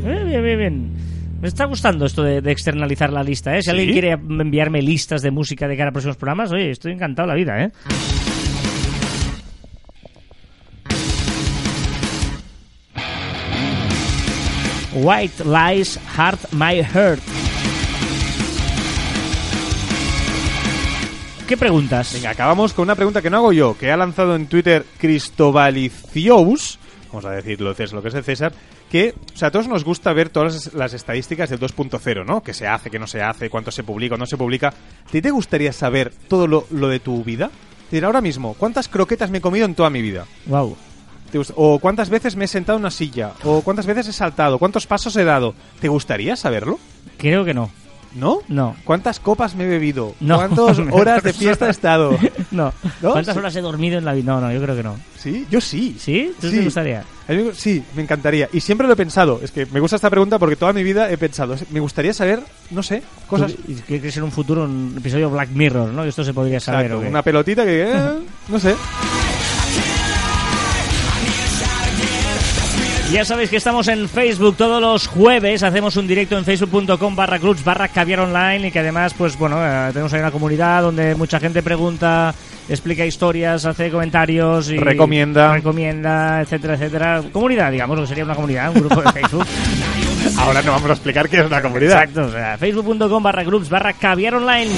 Bien, bien, bien. Me está gustando esto de, externalizar la lista, ¿eh? Si alguien quiere enviarme listas de música de cara a próximos programas, oye, estoy encantado de la vida, ¿eh? White Lies Heart My Heart. ¿Qué preguntas? Venga, acabamos con una pregunta que no hago yo, que ha lanzado en Twitter Cristobalicious vamos a decirlo, es lo que es de César, que, o sea, a todos nos gusta ver todas las, estadísticas del 2.0, ¿no? Que se hace, que no se hace, cuánto se publica, cuándo no se publica. ¿A ti te gustaría saber todo lo, lo de tu vida? Decir, ahora mismo, ¿cuántas croquetas me he comido en toda mi vida? Wow. ¿Te O cuántas veces me he sentado en una silla, o cuántas veces he saltado, cuántos pasos he dado. ¿Te gustaría saberlo? Creo que no. ¿No? No. ¿Cuántas copas me he bebido? No. ¿Cuántas horas de fiesta he estado? No. ¿No? ¿Cuántas Sí. horas he dormido en la vida? No, no, yo creo que no. Sí, yo sí. ¿Sí? ¿Tú Sí. te gustaría? Mí sí, me encantaría. Y siempre lo he pensado. Es que me gusta esta pregunta porque toda mi vida he pensado. Me gustaría saber, no sé, cosas. ¿Y ¿Qué crees en un futuro un episodio Black Mirror, no? Esto se podría saber. Exacto, ¿o qué? una pelotita que. eh, no sé. Ya sabéis que estamos en Facebook todos los jueves, hacemos un directo en facebook.com barra clubs barra caviar online y que además, pues bueno, eh, tenemos ahí una comunidad donde mucha gente pregunta, explica historias, hace comentarios y Recomienda. recomienda, etcétera, etcétera. Comunidad, digamos, que sería una comunidad, un grupo de Facebook. Ahora no vamos a explicar qué es una comunidad. Exacto, o sea, facebook.com barra groups barra caviar online.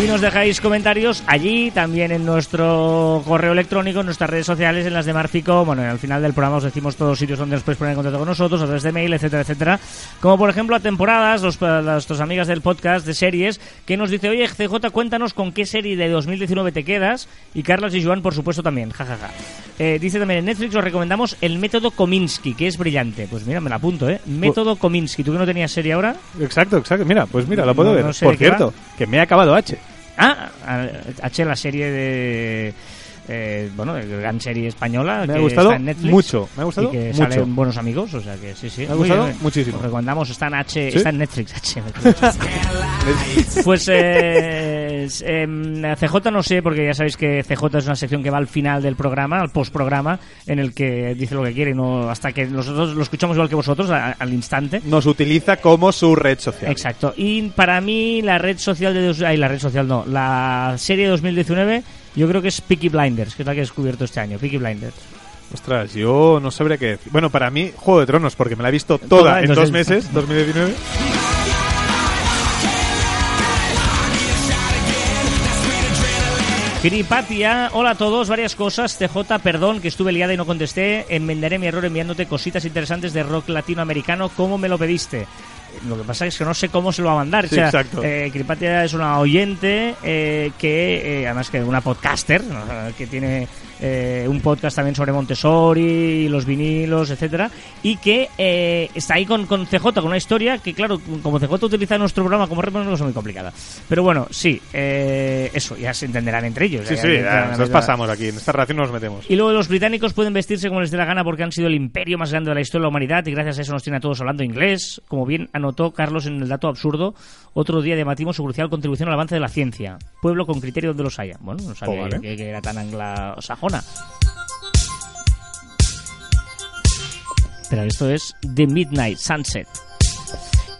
Y nos dejáis comentarios allí, también en nuestro correo electrónico, en nuestras redes sociales, en las de Marfico. Bueno, al final del programa os decimos todos los sitios donde os podéis poner en contacto con nosotros, a través de mail, etcétera, etcétera. Como por ejemplo a temporadas, los, las- nuestras amigas del podcast de series, que nos dice, oye, CJ, cuéntanos con qué serie de 2019 te quedas. Y Carlos y Joan, por supuesto, también, jajaja. Eh, dice también en Netflix os recomendamos el método Kominsky, que es brillante. Pues mira, me la apunto, ¿eh? Método Kominsky. ¿Tú que no tenías serie ahora? Exacto, exacto. Mira, pues mira, lo puedo No- ver. no sé Por cierto, que me he acabado H. Ah, H, la serie de. eh, bueno, de gran serie española. Me ha que gustado está en Netflix mucho, me ha gustado y que mucho. salen buenos amigos, o sea que sí, sí. Me ha gustado bien. muchísimo. Os recomendamos, está en H, ¿Sí? está en Netflix. H, pues eh, es- em, CJ no sé, porque ya sabéis que CJ es una sección que va al final del programa, al postprograma, en el que dice lo que quiere, no hasta que nosotros lo escuchamos igual que vosotros, a- al instante. Nos utiliza como su red social. Exacto. Y para mí la red social de... Ay, la red social no. La serie de 2019 yo creo que es Peaky Blinders, que es la que he descubierto este año. Peaky Blinders. Ostras, yo no sabría qué decir. Bueno, para mí, Juego de Tronos, porque me la he visto toda, Toda, en dos meses, 2019. Gripatia, hola a todos, varias cosas. TJ, perdón que estuve liada y no contesté. Enmendaré mi error enviándote cositas interesantes de rock latinoamericano como me lo pediste. Lo que pasa es que no sé cómo se lo va a mandar. Sí, o sea, exacto. eh, Gripatia es una oyente eh, que, eh, además que una podcaster, ¿no? que tiene eh, un podcast también sobre Montessori, los vinilos, etcétera, y que eh, está ahí con, con CJ, con una historia que, claro, como CJ utiliza nuestro programa como reporte, no es muy complicada. Pero bueno, sí, eh, eso, ya se entenderán entre ellos. Sí, sí, ya- nos pasamos aquí. En esta relación nos metemos. y luego los británicos pueden vestirse como les dé la gana porque han sido el imperio más grande de la historia de la humanidad y gracias a eso nos tiene a todos hablando inglés. Como bien anotó Carlos en el dato absurdo, otro día debatimos su crucial contribución al avance de la ciencia. Pueblo con criterio donde los haya. Bueno, no sabía Oh, vale. que, que era tan Pero esto es The Midnight Sunset.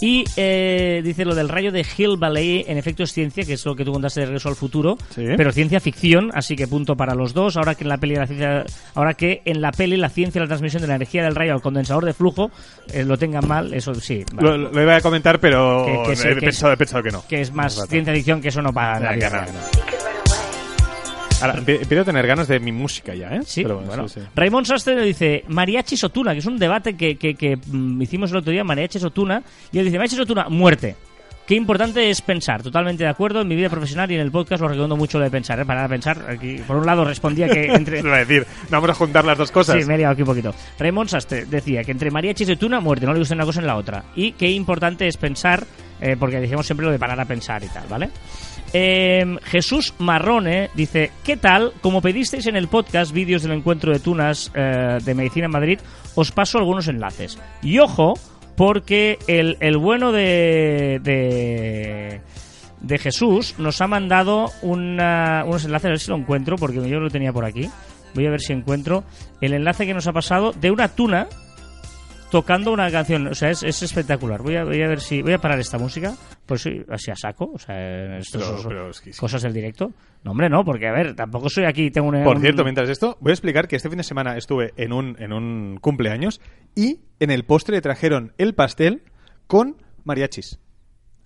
Y eh, dice lo del rayo de Hill Valley, en efecto es ciencia, que es lo que tú contaste de Regreso al Futuro, Sí. pero ciencia ficción, así que punto para los dos. Ahora que en la peli la ciencia, ahora que en la peli la ciencia la transmisión de la energía del rayo al condensador de flujo eh, lo tengan mal, eso sí, vale. Lo, lo iba a comentar, pero Que- que sí, he, que pensado, es- he pensado que no. que es más ciencia ficción que eso no para Ya, Ahora, empie- empiezo a tener ganas de mi música ya, ¿eh? Sí, Pero bueno. sí, sí. Raymond Sastre le dice mariachi Sotuna, que es un debate que, que, que, mm, hicimos el otro día, mariachi Sotuna, y él dice mariachi Sotuna, muerte. Qué importante es pensar, totalmente de acuerdo, en mi vida profesional y en el podcast lo recomiendo mucho lo de pensar, ¿eh? para pensar, aquí, por un lado respondía que entre... A decir, vamos a juntar las dos cosas. Sí, me he liado aquí un poquito. Raymond Sastre decía que entre mariachis y tuna, muerte, no le gusta una cosa en la otra. Y qué importante es pensar, eh, porque decimos siempre lo de parar a pensar y tal, ¿vale? Eh, Jesús Marrone dice, ¿qué tal? Como pedisteis en el podcast vídeos del encuentro de tunas eh, de Medicina en Madrid, os paso algunos enlaces. Y ojo, porque el, el bueno de, de, de Jesús nos ha mandado una- unos enlaces, a ver si lo encuentro, porque yo lo tenía por aquí. Voy a ver si encuentro el enlace que nos ha pasado de una tuna tocando una canción. O sea, es, es espectacular. Voy a, voy a ver si. Voy a parar esta música. Pues sí, así a saco. O sea, esto Pero- son pero es que sí. cosas del directo. No, hombre, no, porque a ver, tampoco soy aquí. Tengo una, Por un- cierto, mientras esto, voy a explicar que este fin de semana estuve en un, en un cumpleaños y en el postre trajeron el pastel con mariachis.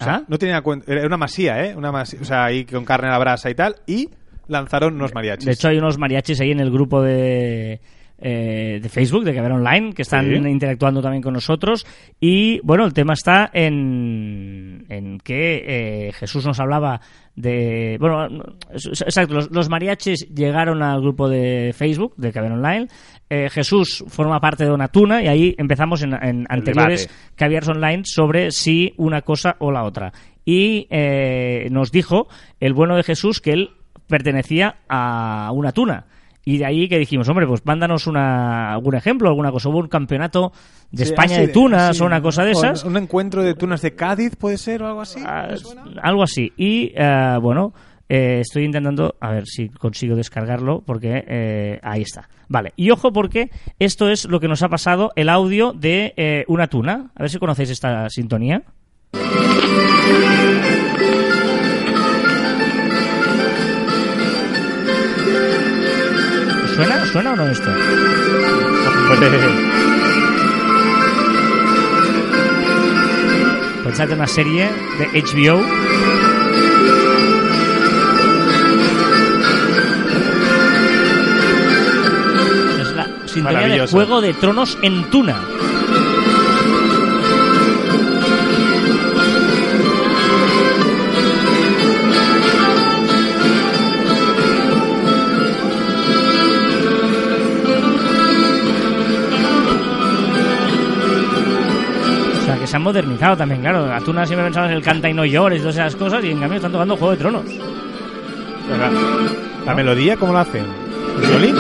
O sea, Ah. no tenía cuen- era una masía, ¿eh? Una masía, o sea, ahí con carne a la brasa y tal, y lanzaron unos mariachis. De hecho, hay unos mariachis ahí en el grupo de, eh, de Facebook, de Caber Online, que están Sí. interactuando también con nosotros. Y bueno, el tema está en, en que eh, Jesús nos hablaba de. Bueno, exacto, los, los mariachis llegaron al grupo de Facebook, de Caber Online. Eh, Jesús forma parte de una tuna y ahí empezamos en, en anteriores. Caviars Online sobre si una cosa o la otra. Y nos dijo el bueno de Jesús que él pertenecía a una tuna. Y de ahí que dijimos, hombre, pues mándanos una, algún ejemplo, alguna cosa. Hubo un campeonato de Sí, España de tunas sí, o una cosa de esas. Un encuentro de tunas de Cádiz, puede ser, o algo así. Ah, algo así. Y eh, bueno, eh, estoy intentando a ver si consigo descargarlo porque eh, ahí está. Vale, y ojo porque esto es lo que nos ha pasado el audio de eh, una tuna. A ver si conocéis esta sintonía. ¿Suena? ¿Os ¿Suena o no esto? Pensad en una serie de HBO Es la sintonía de. Juego de Tronos en Tuna. Que se han modernizado también, claro. A Tuna siempre pensabas en el canta y no llores todas esas cosas, y en cambio están tocando Juego de Tronos. La, melodía, ¿cómo la hacen? ¿El violín?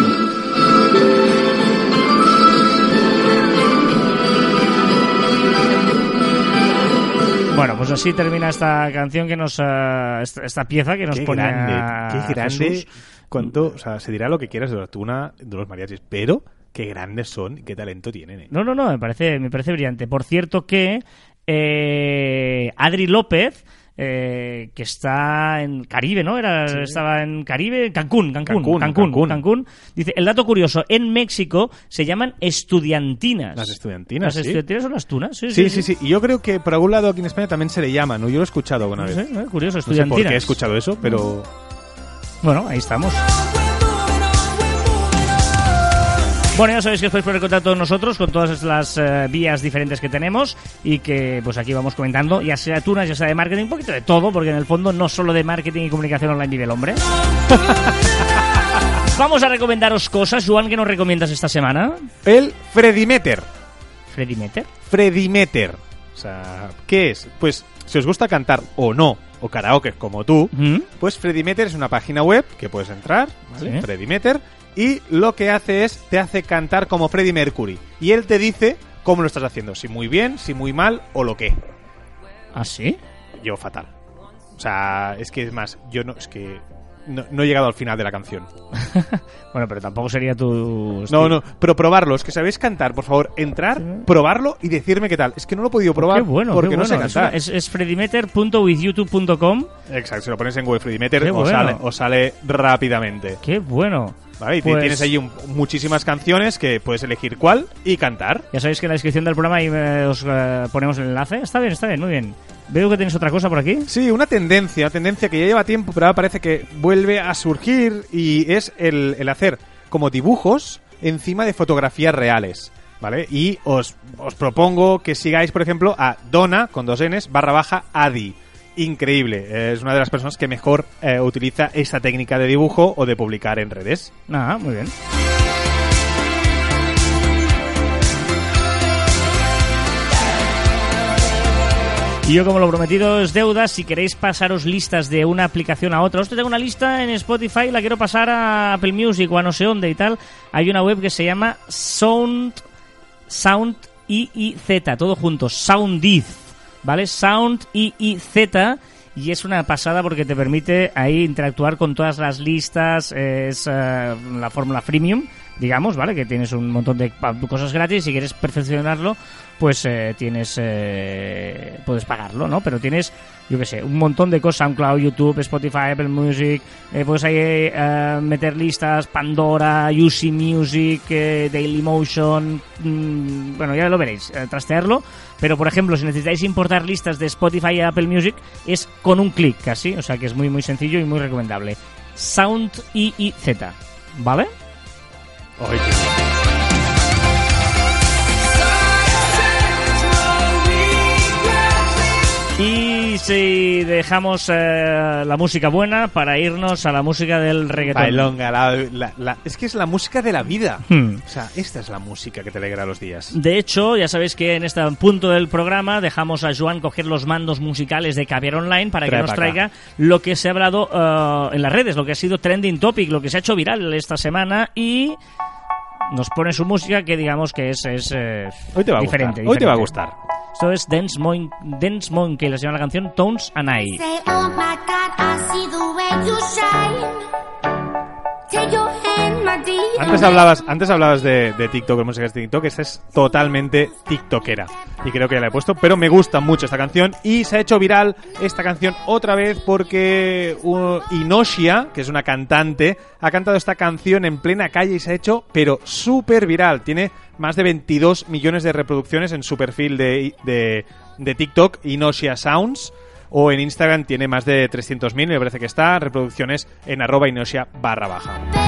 Bueno, pues así termina esta canción que nos. eh, esta, esta pieza que nos Qué pone grande, a qué grande. Jesús. Cuánto, o sea, se dirá lo que quieras de la tuna, de los mariachis, pero qué grandes son y qué talento tienen. ¿eh? No, no, no, me parece, me parece brillante. Por cierto que eh, Adri López, eh, que está en Caribe, ¿no? Era, Estaba en Caribe, Cancún, Cancún, Cancún, Cancún, Cancún, Cancún. Dice, el dato curioso, en México se llaman estudiantinas. Las estudiantinas, Las sí. estudiantinas son las tunas, sí, Sí, sí, sí. Y yo creo que por algún lado aquí en España también se le llaman, ¿no? Yo lo he escuchado alguna No vez. sé, eh, curioso, No sé estudiantinas. por qué he escuchado eso, pero... Bueno, ahí estamos. Bueno, ya sabéis que os podéis poner en contacto con nosotros con todas las eh, vías diferentes que tenemos y que pues aquí vamos comentando, ya sea tunas, ya sea de marketing, un poquito de todo, porque en el fondo no solo de marketing y comunicación online vive el hombre. vamos a recomendaros cosas. Juan, ¿qué nos recomiendas esta semana? El Fredimeter. Freddy Meter. Fredimeter. O sea, ¿qué es? Pues, si os gusta cantar o no, o karaoke como tú, ¿Mm? pues Fredimeter es una página web que puedes entrar, ¿vale? Sí. Fredimeter, y lo que hace es, te hace cantar como Freddie Mercury. Y él te dice cómo lo estás haciendo, si muy bien, si muy mal, o lo que. ¿Ah, sí? Yo fatal. O sea, es que es más, yo no, es que no, no he llegado al final de la canción. Bueno, pero tampoco sería tu... No, no, pero probarlo, es que sabéis cantar, por favor, entrar, probarlo y decirme qué tal. Es que no lo he podido probar Qué bueno, porque qué no sé bueno. Cantar. es, es freddymeter.withyoutube.com. Exacto, si lo pones en Google Fredimeter Qué os, bueno. sale, os sale rápidamente. Qué bueno. ¿Vale? Y Pues- tienes ahí un- muchísimas canciones que puedes elegir cuál y cantar. Ya sabéis que en la descripción del programa ahí eh, os eh, ponemos el enlace. Está bien, está bien, muy bien. Veo que tenéis otra cosa por aquí. Sí, una tendencia, una tendencia que ya lleva tiempo, pero ahora parece que vuelve a surgir y es el, el hacer como dibujos encima de fotografías reales. ¿Vale? Y os, os propongo que sigáis, por ejemplo, a Donna, con dos Ns, barra baja Adi. Increíble. Es una de las personas que mejor eh, utiliza esta técnica de dibujo o de publicar en redes. Nada, muy bien. Y yo, como lo prometido es deuda, si queréis pasaros listas de una aplicación a otra, os tengo una lista en Spotify, la quiero pasar a Apple Music o a no sé dónde y tal. Hay una web que se llama Sound, Sound IIZ, todo junto, Soundiz, ¿vale? Sound IIZ y es una pasada porque te permite ahí interactuar con todas las listas, es eh, la fórmula freemium digamos, ¿vale? Que tienes un montón de cosas gratis si quieres perfeccionarlo, pues eh, tienes eh, puedes pagarlo, ¿no? Pero tienes, yo qué sé, un montón de cosas, SoundCloud, YouTube, Spotify, Apple Music, eh, puedes ahí eh, meter listas, Pandora, UC Music, Dailymotion, mm, bueno, ya lo veréis, trastearlo, pero por ejemplo, si necesitáis importar listas de Spotify y Apple Music, es con un clic casi, o sea que es muy muy sencillo y muy recomendable. Sound IIZ, ¿vale? Oye, tío. Y si dejamos eh, la música buena para irnos a la música del reggaetón. Bailonga, la- la- la- es que es la música de la vida. Hmm. O sea, esta es la música que te alegra los días. De hecho, ya sabéis que en este punto del programa dejamos a Joan coger los mandos musicales de Caviar Online para que Trae nos pa' acá. traiga lo que se ha hablado eh, en las redes, lo que ha sido trending topic, lo que se ha hecho viral esta semana y nos pone su música que digamos que es, es, eh, Hoy te va a diferente. gustar. Hoy te va a diferente. gustar. Esto es Dance, Mon Dance Monkey, la se llama la canción Tones and I. Say, oh my God, I see the way you shine. Take your. Antes hablabas, antes hablabas de, TikTok, de música de TikTok, esta es totalmente TikTokera. Y creo que ya la he puesto, pero me gusta mucho esta canción y se ha hecho viral esta canción otra vez porque uh, Inoshia, que es una cantante, ha cantado esta canción en plena calle y se ha hecho, pero súper viral. Tiene más de 22 millones de reproducciones en su perfil de, de, TikTok, Inoshia Sounds. O en Instagram tiene más de 300.000, me parece que está, reproducciones en arroba Inoshia barra baja.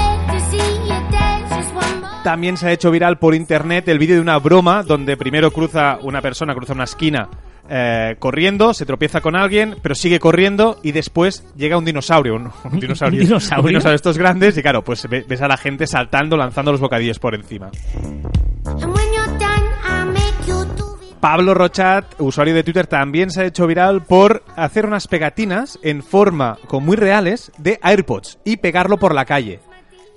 También se ha hecho viral por internet el vídeo de una broma donde primero cruza una persona, cruza una esquina eh, corriendo, se tropieza con alguien, pero sigue corriendo y después llega un dinosaurio, un, un dinosaurio, ¿Un dinosaurio? un dinosaurio de estos grandes y claro, pues ve- ves a la gente saltando, lanzando los bocadillos por encima. Pablo Rochat, usuario de Twitter, también se ha hecho viral por hacer unas pegatinas en forma, con muy reales, de AirPods y pegarlo por la calle.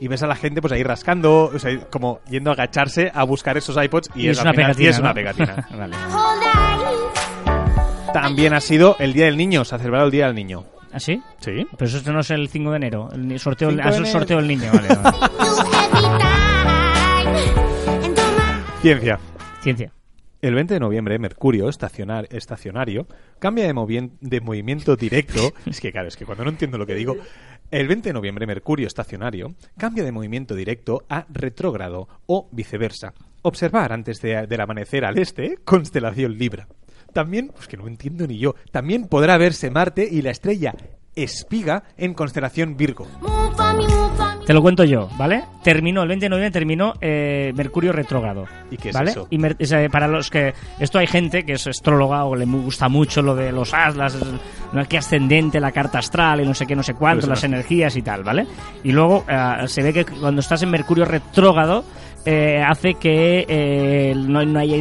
Y ves a la gente pues ahí rascando, o sea, como yendo a agacharse a buscar esos iPods y, Y es una y pegatina. es una ¿no? pegatina. vale. Whole life. También ha sido el Día del Niño, se ha celebrado el Día del Niño. ¿Ah, sí? Sí. Pero eso no es el 5 de enero. El sorteo, 5 ah, de es el enero. sorteo del niño, vale. vale. Ciencia. Ciencia. El 20 de noviembre, Mercurio estacionar, estacionario cambia de, movien- de movimiento directo. es que, claro, es que cuando no entiendo lo que digo. El 20 de noviembre, Mercurio estacionario cambia de movimiento directo a retrógrado o viceversa. Observar antes de- del amanecer al este, constelación Libra. También, pues que no entiendo ni yo, también podrá verse Marte y la estrella Espiga en constelación Virgo. Te lo cuento yo, ¿vale? Terminó, el 20 de noviembre terminó eh, Mercurio retrógrado. ¿Y qué es ¿vale? eso? Y eh, para los que... Esto hay gente que es astróloga o le gusta mucho lo de los aslas, no que ascendente, la carta astral y no sé qué, no sé cuánto, Pues las no. energías y tal, ¿vale? Y luego eh, se ve que cuando estás en Mercurio retrógrado eh, hace que eh, no, no haya,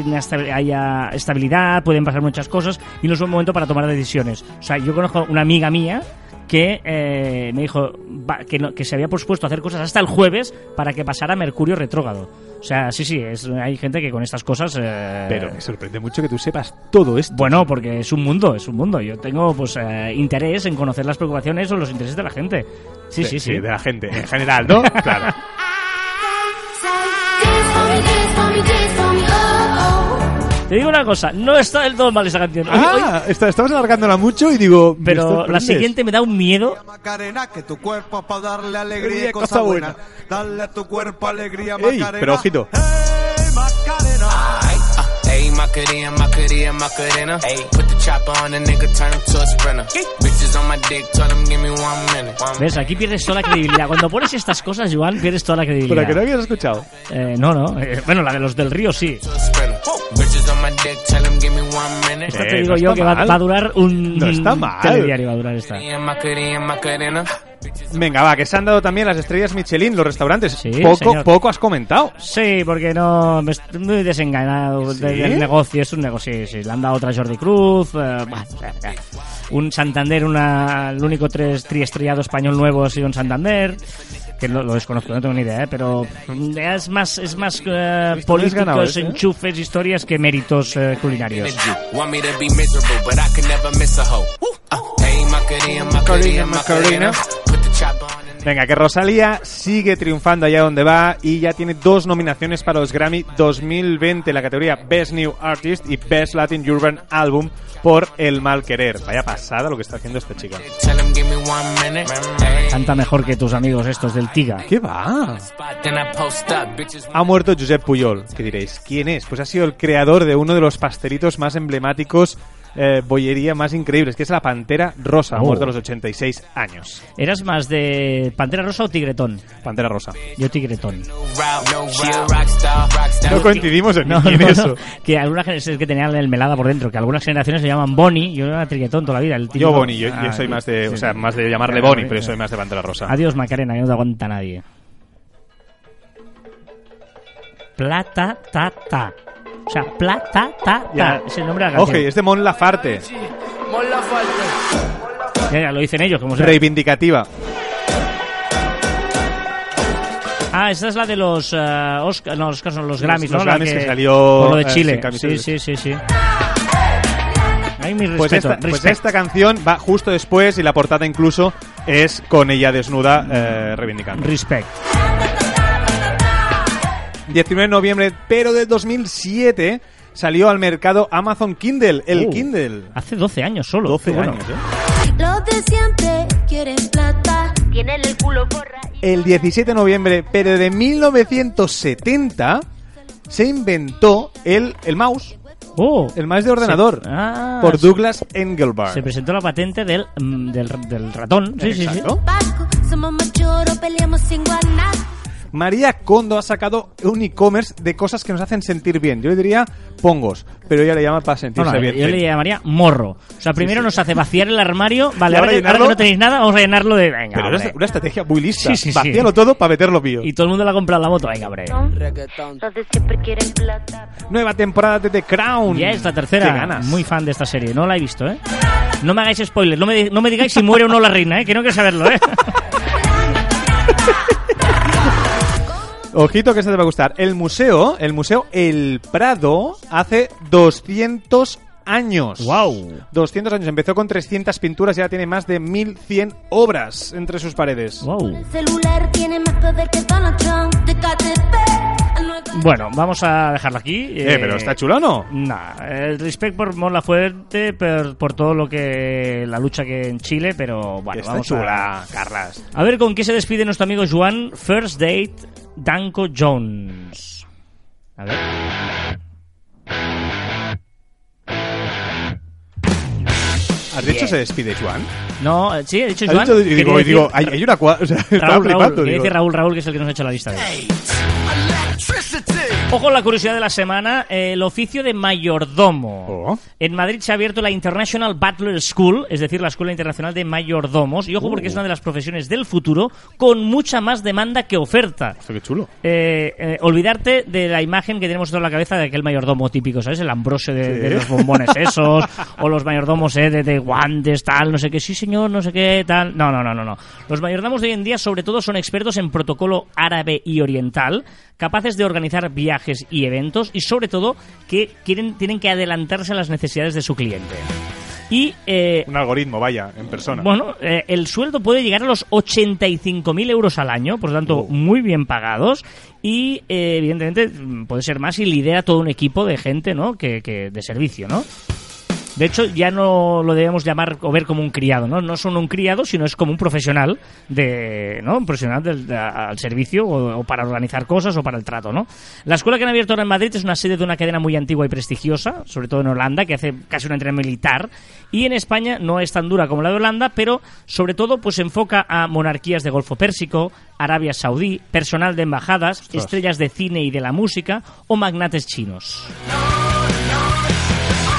haya estabilidad, pueden pasar muchas cosas y no es un momento para tomar decisiones. O sea, yo conozco una amiga mía que eh, me dijo que, no- que se había pospuesto a hacer cosas hasta el jueves para que pasara Mercurio retrógrado. O sea, sí, sí, es, hay gente que con estas cosas... eh, Pero me sorprende mucho que tú sepas todo esto. bueno, porque es un mundo, es un mundo. Yo tengo pues eh, interés en conocer las preocupaciones o los intereses de la gente. Sí, De- sí, sí. De la gente en general, ¿no? claro. Te digo una cosa, no está del todo mal esa canción. Hoy- hoy- Ah, está- estamos alargándola mucho y digo. pero la siguiente me da un miedo. Macarena, que tu cuerpo para darle Alegría alegría y y cosa cosa buena. buena. Dale a tu cuerpo alegría, Ey, Macarena. pero ojito. Hey, Macarena. Ayy, Macarena, Macarena, Macarena. Put the chopper on the nigga, turn him to a sprinter. Bitches on my dick, tell him give me one minute. One ¿Ves? Aquí pierdes toda la credibilidad. Cuando pones estas cosas, Joan, pierdes toda la credibilidad. Pero que no habías escuchado. Eh, no, no. Eh, bueno, la de los del río sí. Esta Eh, te digo no yo está que va, mal. va a durar un No está mal. telediario, va a durar esta. Venga, va, que se han dado también las estrellas Michelin, los restaurantes. Sí, poco, señor. poco has comentado. Sí, porque no me estoy muy desengañado ¿Sí? del del negocio. Es un negocio, sí, sí. Le han dado otra Jordi Cruz. eh, bueno, o sea, un Santander, una, el único tres triestrellado español nuevo ha sido un Santander. Que lo, lo desconozco, no tengo ni idea, ¿eh? pero es más, es más eh, políticos, ganado ¿eh? enchufes, historias que méritos eh, culinarios. Uh, Macarena, Macarena, Venga, que Rosalía sigue triunfando allá donde va y ya tiene dos nominaciones para los Grammy 2020 en la categoría Best New Artist y Best Latin Urban Album por El Mal Querer. Vaya pasada lo que está haciendo esta chica. Canta mejor que tus amigos estos del Tiga. ¿Qué va? Ha muerto Josep Puyol. ¿Qué diréis? ¿Quién es? Pues ha sido el creador de uno de los pastelitos más emblemáticos, eh, bollería más increíbles, que es la Pantera Rosa. Oh. muerto a los 86 años. ¿Eras más de Pantera Rosa o Tigretón? Pantera Rosa. Yo Tigretón. no coincidimos en No, quién no, es no, eso. que algunas generaciones que tenían el melada por dentro, que algunas generaciones se llaman Bonnie, yo era Tigretón toda la vida. El Yo Bonnie, yo, yo Ah, soy más de, sí. o sea, más de llamarle Bonnie, pero soy más de Pantera Rosa. Adiós Macarena, que no te aguanta nadie. Plata, ta, ta. O sea, plata, ta, ta. Ya. Es el nombre de la Oje, canción. es de Mon Lafarte. Ya, ya, lo dicen ellos, como sea. Reivindicativa. Ah, esta es la de los eh, Oscar, no, Oscars, no, los Grammys, los ¿no? La Grammys que salió, por lo de Chile. sí, sí, sí, sí. Hay mi respeto. Pues esta, pues esta canción va justo después y la portada incluso es con ella desnuda eh, reivindicando. Respect. 19 de noviembre, pero del 2007 salió al mercado Amazon Kindle, el Uh, Kindle. Hace 12 años solo. 12 Qué bueno. años, ¿eh? Los de siempre quieren plata. Tienen el culo borra. El 17 de noviembre, pero de 1970, se inventó el, el mouse, Oh, el mouse de ordenador, Se- ah, por Douglas Engelbart. se presentó la patente del, mm, del, del ratón. Sí, sí, sí. Vasco, somos machoros, peleamos sin guanar. María Kondo ha sacado un e-commerce de cosas que nos hacen sentir bien. Yo le diría pongos, pero ella le llama para No, sentirse no, bien. yo le llamaría morro. O sea, primero nos hace vaciar el armario. Vale, ahora ahora, que, ahora llenarlo- que no tenéis nada, vamos a llenarlo de. Venga, Pero hombre. es una estrategia muy lista. Sí, sí, sí. Vacíalo todo para meterlo mío. Y todo el mundo le ha comprado la moto. Venga, hombre. Nueva temporada de The Crown. Ya es la tercera. Qué ganas. Muy fan de esta serie. No la he visto, ¿eh? No me hagáis spoilers. No me, no me digáis si muere o no la reina, ¿eh? Que no quiero saberlo, ¿eh? Ojito que este te va a gustar. El museo, el museo El Prado, hace 200 años. Guau. 200 años. Empezó con 300 pinturas y ahora tiene más de 1100 obras entre sus paredes. wow. El celular tiene más poder que Donald Trump. De KTP. No es- Bueno, vamos a dejarlo aquí. Eh, pero está chulo o no? Nah, el respect por Mola Fuerte, por, por todo lo que. la lucha que en Chile, pero bueno, está vamos chula, a. Carlas. A ver con qué se despide nuestro amigo Juan First Date Danko Jones. A ver. ¿Has dicho se despide Juan? No, eh, sí, he dicho ¿Has Juan. dicho- y digo, y digo, hay, hay una cuadra. O sea, estaba Raúl, Raúl, flipando. quería digo. decir Raúl, Raúl, que es el que nos ha hecho la lista. hoy. Ojo la curiosidad de la semana, eh, el oficio de mayordomo. Oh. En Madrid se ha abierto la International Butler School, es decir, la Escuela Internacional de Mayordomos, y ojo porque es una de las profesiones del futuro con mucha más demanda que oferta. Esto qué chulo. Eh, eh, olvidarte de la imagen que tenemos toda en la cabeza de aquel mayordomo típico, ¿sabes? El ambrosio de, de los bombones esos, o los mayordomos eh, de, de guantes, tal, no sé qué, sí señor, no sé qué, tal. No, no, no, no, no. Los mayordomos de hoy en día sobre todo son expertos en protocolo árabe y oriental, capaces de organizar viajes y eventos y sobre todo que quieren, tienen que adelantarse a las necesidades de su cliente. Y eh, Un algoritmo, vaya, en persona. bueno, eh, el sueldo puede llegar a los 85.000 euros al año, por lo tanto, muy bien pagados. Y, eh, evidentemente, puede ser más y lidera todo un equipo de gente, ¿no? Que, que de servicio, ¿no? De hecho, ya no lo debemos llamar o ver como un criado, ¿no? No son un criado, sino es como un profesional de, ¿no? Un profesional del- de- al servicio o, o para organizar cosas o para el trato, ¿no? La escuela que han abierto ahora en Madrid es una sede de una cadena muy antigua y prestigiosa, sobre todo en Holanda, que hace casi una entrega militar. Y en España no es tan dura como la de Holanda, pero sobre todo pues se enfoca a monarquías de Golfo Pérsico, Arabia Saudí, personal de embajadas, estrellas de cine y de la música o magnates chinos.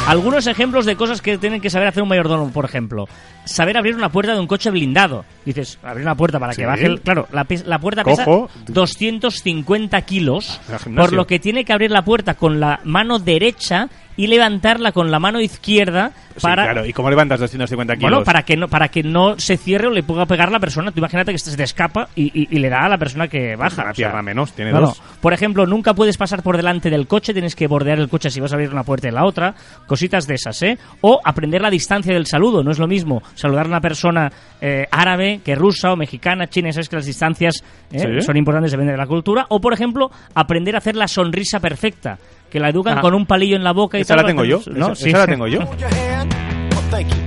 Algunos ejemplos de cosas que tienen que saber hacer un mayordomo, por ejemplo. Saber abrir una puerta de un coche blindado. Dices, abrir una puerta para Sí. que baje el... Claro, la, puerta pesa Cojo. 250 kilos, por lo que tiene que abrir la puerta con la mano derecha y levantarla con la mano izquierda Sí, para claro. ¿Y cómo levantas 250 kilos? bueno, para que no para que no se cierre o le pueda pegar a la persona. Tú imagínate que se te escapa y, y- y le da a la persona que baja. Una o sea, pierna menos, tiene Claro. dos. Por ejemplo, nunca puedes pasar por delante del coche, tienes que bordear el coche si vas a abrir una puerta y la otra, cositas de esas, ¿eh? O aprender la distancia del saludo, no es lo mismo saludar a una persona eh, árabe que rusa o mexicana, china, sabes que las distancias ¿eh? Sí. son importantes, depende de la cultura. O, por ejemplo, aprender a hacer la sonrisa perfecta, que la educan Ah. con un palillo en la boca y Esa tal. la tengo yo. ¿no? Esa, Sí. esa la tengo yo.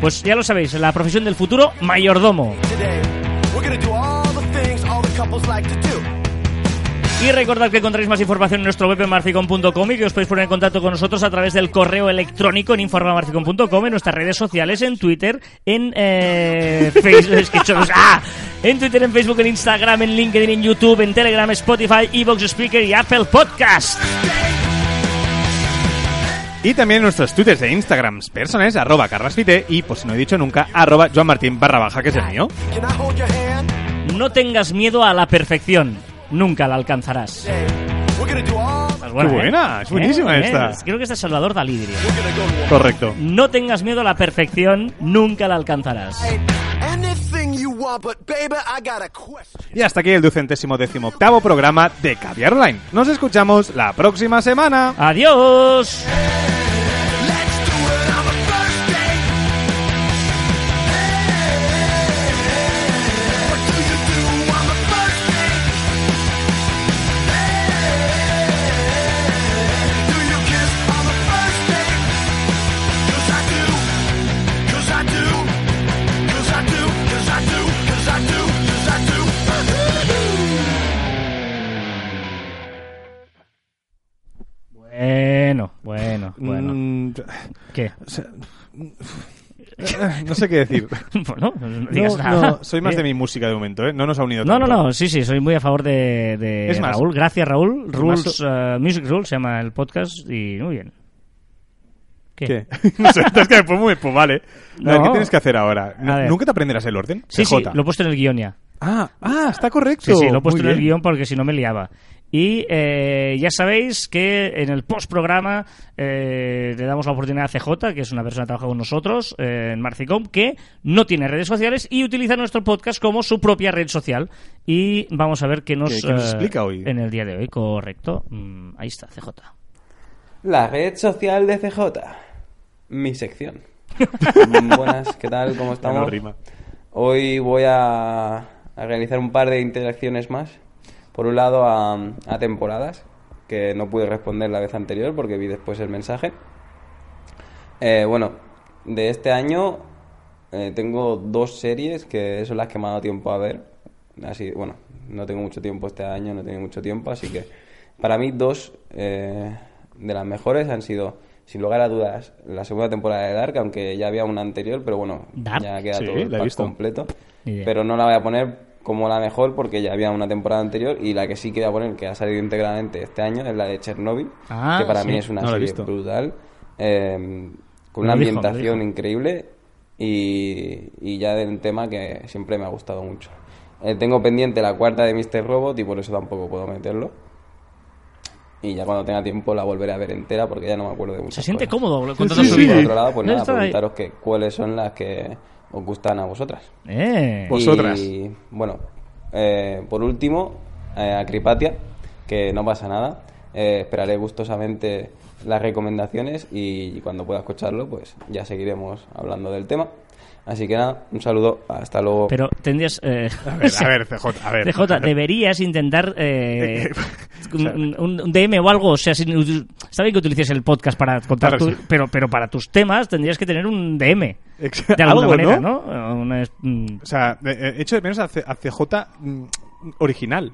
Pues ya lo sabéis, la profesión del futuro, mayordomo. Y recordad que encontráis más información en nuestro web en marficon.com y que os podéis poner en contacto con nosotros a través del correo electrónico en informamarficon.com, en nuestras redes sociales, en Twitter, en eh, Facebook, es que somos- ¡ah! en Twitter, en Facebook, en Instagram, en LinkedIn, en YouTube, en Telegram, Spotify, Evox Speaker y Apple Podcast. Y también nuestros twitters e instagrams personales, arroba carrasfite y, por si no he dicho nunca, arroba joanmartin barra baja, que es el mío. No tengas miedo a la perfección, nunca la alcanzarás. Today, we're gonna do all. Esta es buena, Qué ¿eh? buena, es buenísima Eh, esta. eh, Creo que es Salvador Dalí, diría. Correcto. No tengas miedo a la perfección, nunca la alcanzarás. Anything you want, but baby, I got a question. Y hasta aquí el ducentésimo décimo octavo programa de Caviar Online. Nos escuchamos la próxima semana. Adiós. Bueno. Mm, ¿Qué? eh, no sé qué decir. Bueno, no No, digas nada. no, soy más de mi música de momento, ¿eh? No nos ha unido No, no, tanto. no, sí, sí, soy muy a favor de, de Es más, Raúl. Gracias, Raúl. Rules, eh, Music Rules se llama el podcast y muy bien. ¿Qué? ¿Qué? no sé, es que pues, muy, pues vale. A ver, No. ¿Qué tienes que hacer ahora? ¿Nunca te aprenderás el orden? Sí, sí, CJ. lo he puesto en el guion ya. Ah, ah, está correcto. Sí, sí, lo he puesto en el guion porque si no me liaba. Y eh, ya sabéis que en el postprograma eh, le damos la oportunidad a CJ, que es una persona que trabaja con nosotros eh, en Marficom, que no tiene redes sociales y utiliza nuestro podcast como su propia red social. Y vamos a ver qué nos, ¿Qué- qué nos explica hoy? en el día de hoy. Correcto. Mm, ahí está, CJ. La red social de CJ. Mi sección. Buenas, ¿qué tal? ¿Cómo estamos? no rima. Hoy voy a, a realizar un par de interacciones más. Por un lado, a, a temporadas, que no pude responder la vez anterior porque vi después el mensaje. Eh, bueno, de este año eh, tengo dos series que son las que me ha dado tiempo a ver. Así, bueno, no tengo mucho tiempo este año, no tengo mucho tiempo, así que para mí dos eh, de las mejores han sido, sin lugar a dudas, la segunda temporada de Dark, aunque ya había una anterior, pero bueno, ¿Dark? ya queda Sí, todo el pack completo. Pero no la voy a poner como la mejor porque ya había una temporada anterior y la que sí quería poner, que ha salido íntegramente este año, es la de Chernobyl, Ah, que para sí. mí es una No serie visto. brutal, eh, con Me una dijo, ambientación increíble y, y ya de un tema que siempre me ha gustado mucho. Eh, tengo pendiente la cuarta de Mr. Robot y por eso tampoco puedo meterlo. Y ya cuando tenga tiempo la volveré a ver entera porque ya no me acuerdo de muchas Se siente cosas. cómodo contando sí, su sí. Vida. por otro lado, pues No nada, preguntaros que, cuáles son las que os gustan a vosotras. Eh. Vosotras. Y bueno, eh, por último, eh, a Cripatia, que no pasa nada. Eh, esperaré gustosamente las recomendaciones y cuando pueda escucharlo, pues ya seguiremos hablando del tema. Así que nada, un saludo, hasta luego. Pero tendrías... eh, A ver, a ver, CJ, a ver. CJ, deberías intentar eh, un, DM o algo. O sea, sin- está bien que utilices el podcast para contar Claro, tu- sí. pero, pero para tus temas tendrías que tener un DM. Ex- De alguna algo, manera, ¿no? ¿no? Una mm. O sea, eh, eh, echo de menos a, C- a CJ mm, original.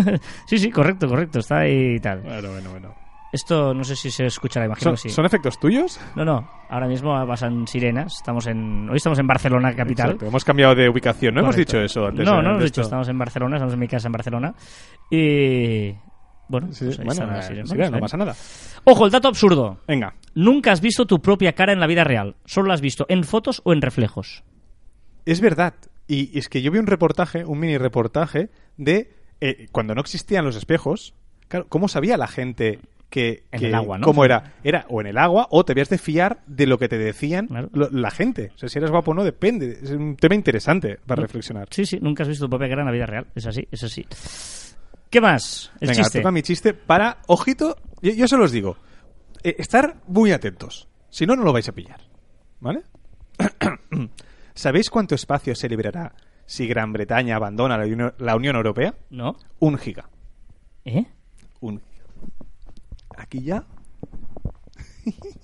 sí, sí, correcto, correcto. Está ahí y tal. Bueno, bueno, bueno. Esto no sé si se escuchará, imagino ¿Son, que sí. son efectos tuyos? No, no. Ahora mismo pasan sirenas. Estamos en... Hoy estamos en Barcelona, capital. Exacto, Hemos cambiado de ubicación, ¿no? Hemos dicho eso antes. No, eh, no hemos dicho. Estamos en Barcelona, estamos en mi casa en Barcelona. Y... Bueno, Sí, pues bueno, eh, sí, no ver. pasa nada. Ojo, el dato absurdo. Venga. Nunca has visto tu propia cara en la vida real. Solo la has visto en fotos o en reflejos. Es verdad. Y es que yo vi un reportaje, un mini reportaje, de eh, cuando no existían los espejos, claro, ¿cómo sabía la gente que, En que- el agua, ¿no? ¿Cómo era? Era o en el agua o te habías de fiar de lo que te decían Claro. lo- la gente. O sea, si eres guapo o no, depende. Es un tema interesante para reflexionar. Sí, sí, nunca has visto tu propia cara en la vida real. Es así, es así. ¿Qué más? El Venga, chiste. toca mi chiste para, ojito, yo, yo se los digo, eh, estar muy atentos. Si no, no lo vais a pillar. ¿Vale? ¿Sabéis cuánto espacio se liberará si Gran Bretaña abandona la, Uni- la Unión Europea? ¿No? Un giga. ¿Eh? Un. Aquí ya.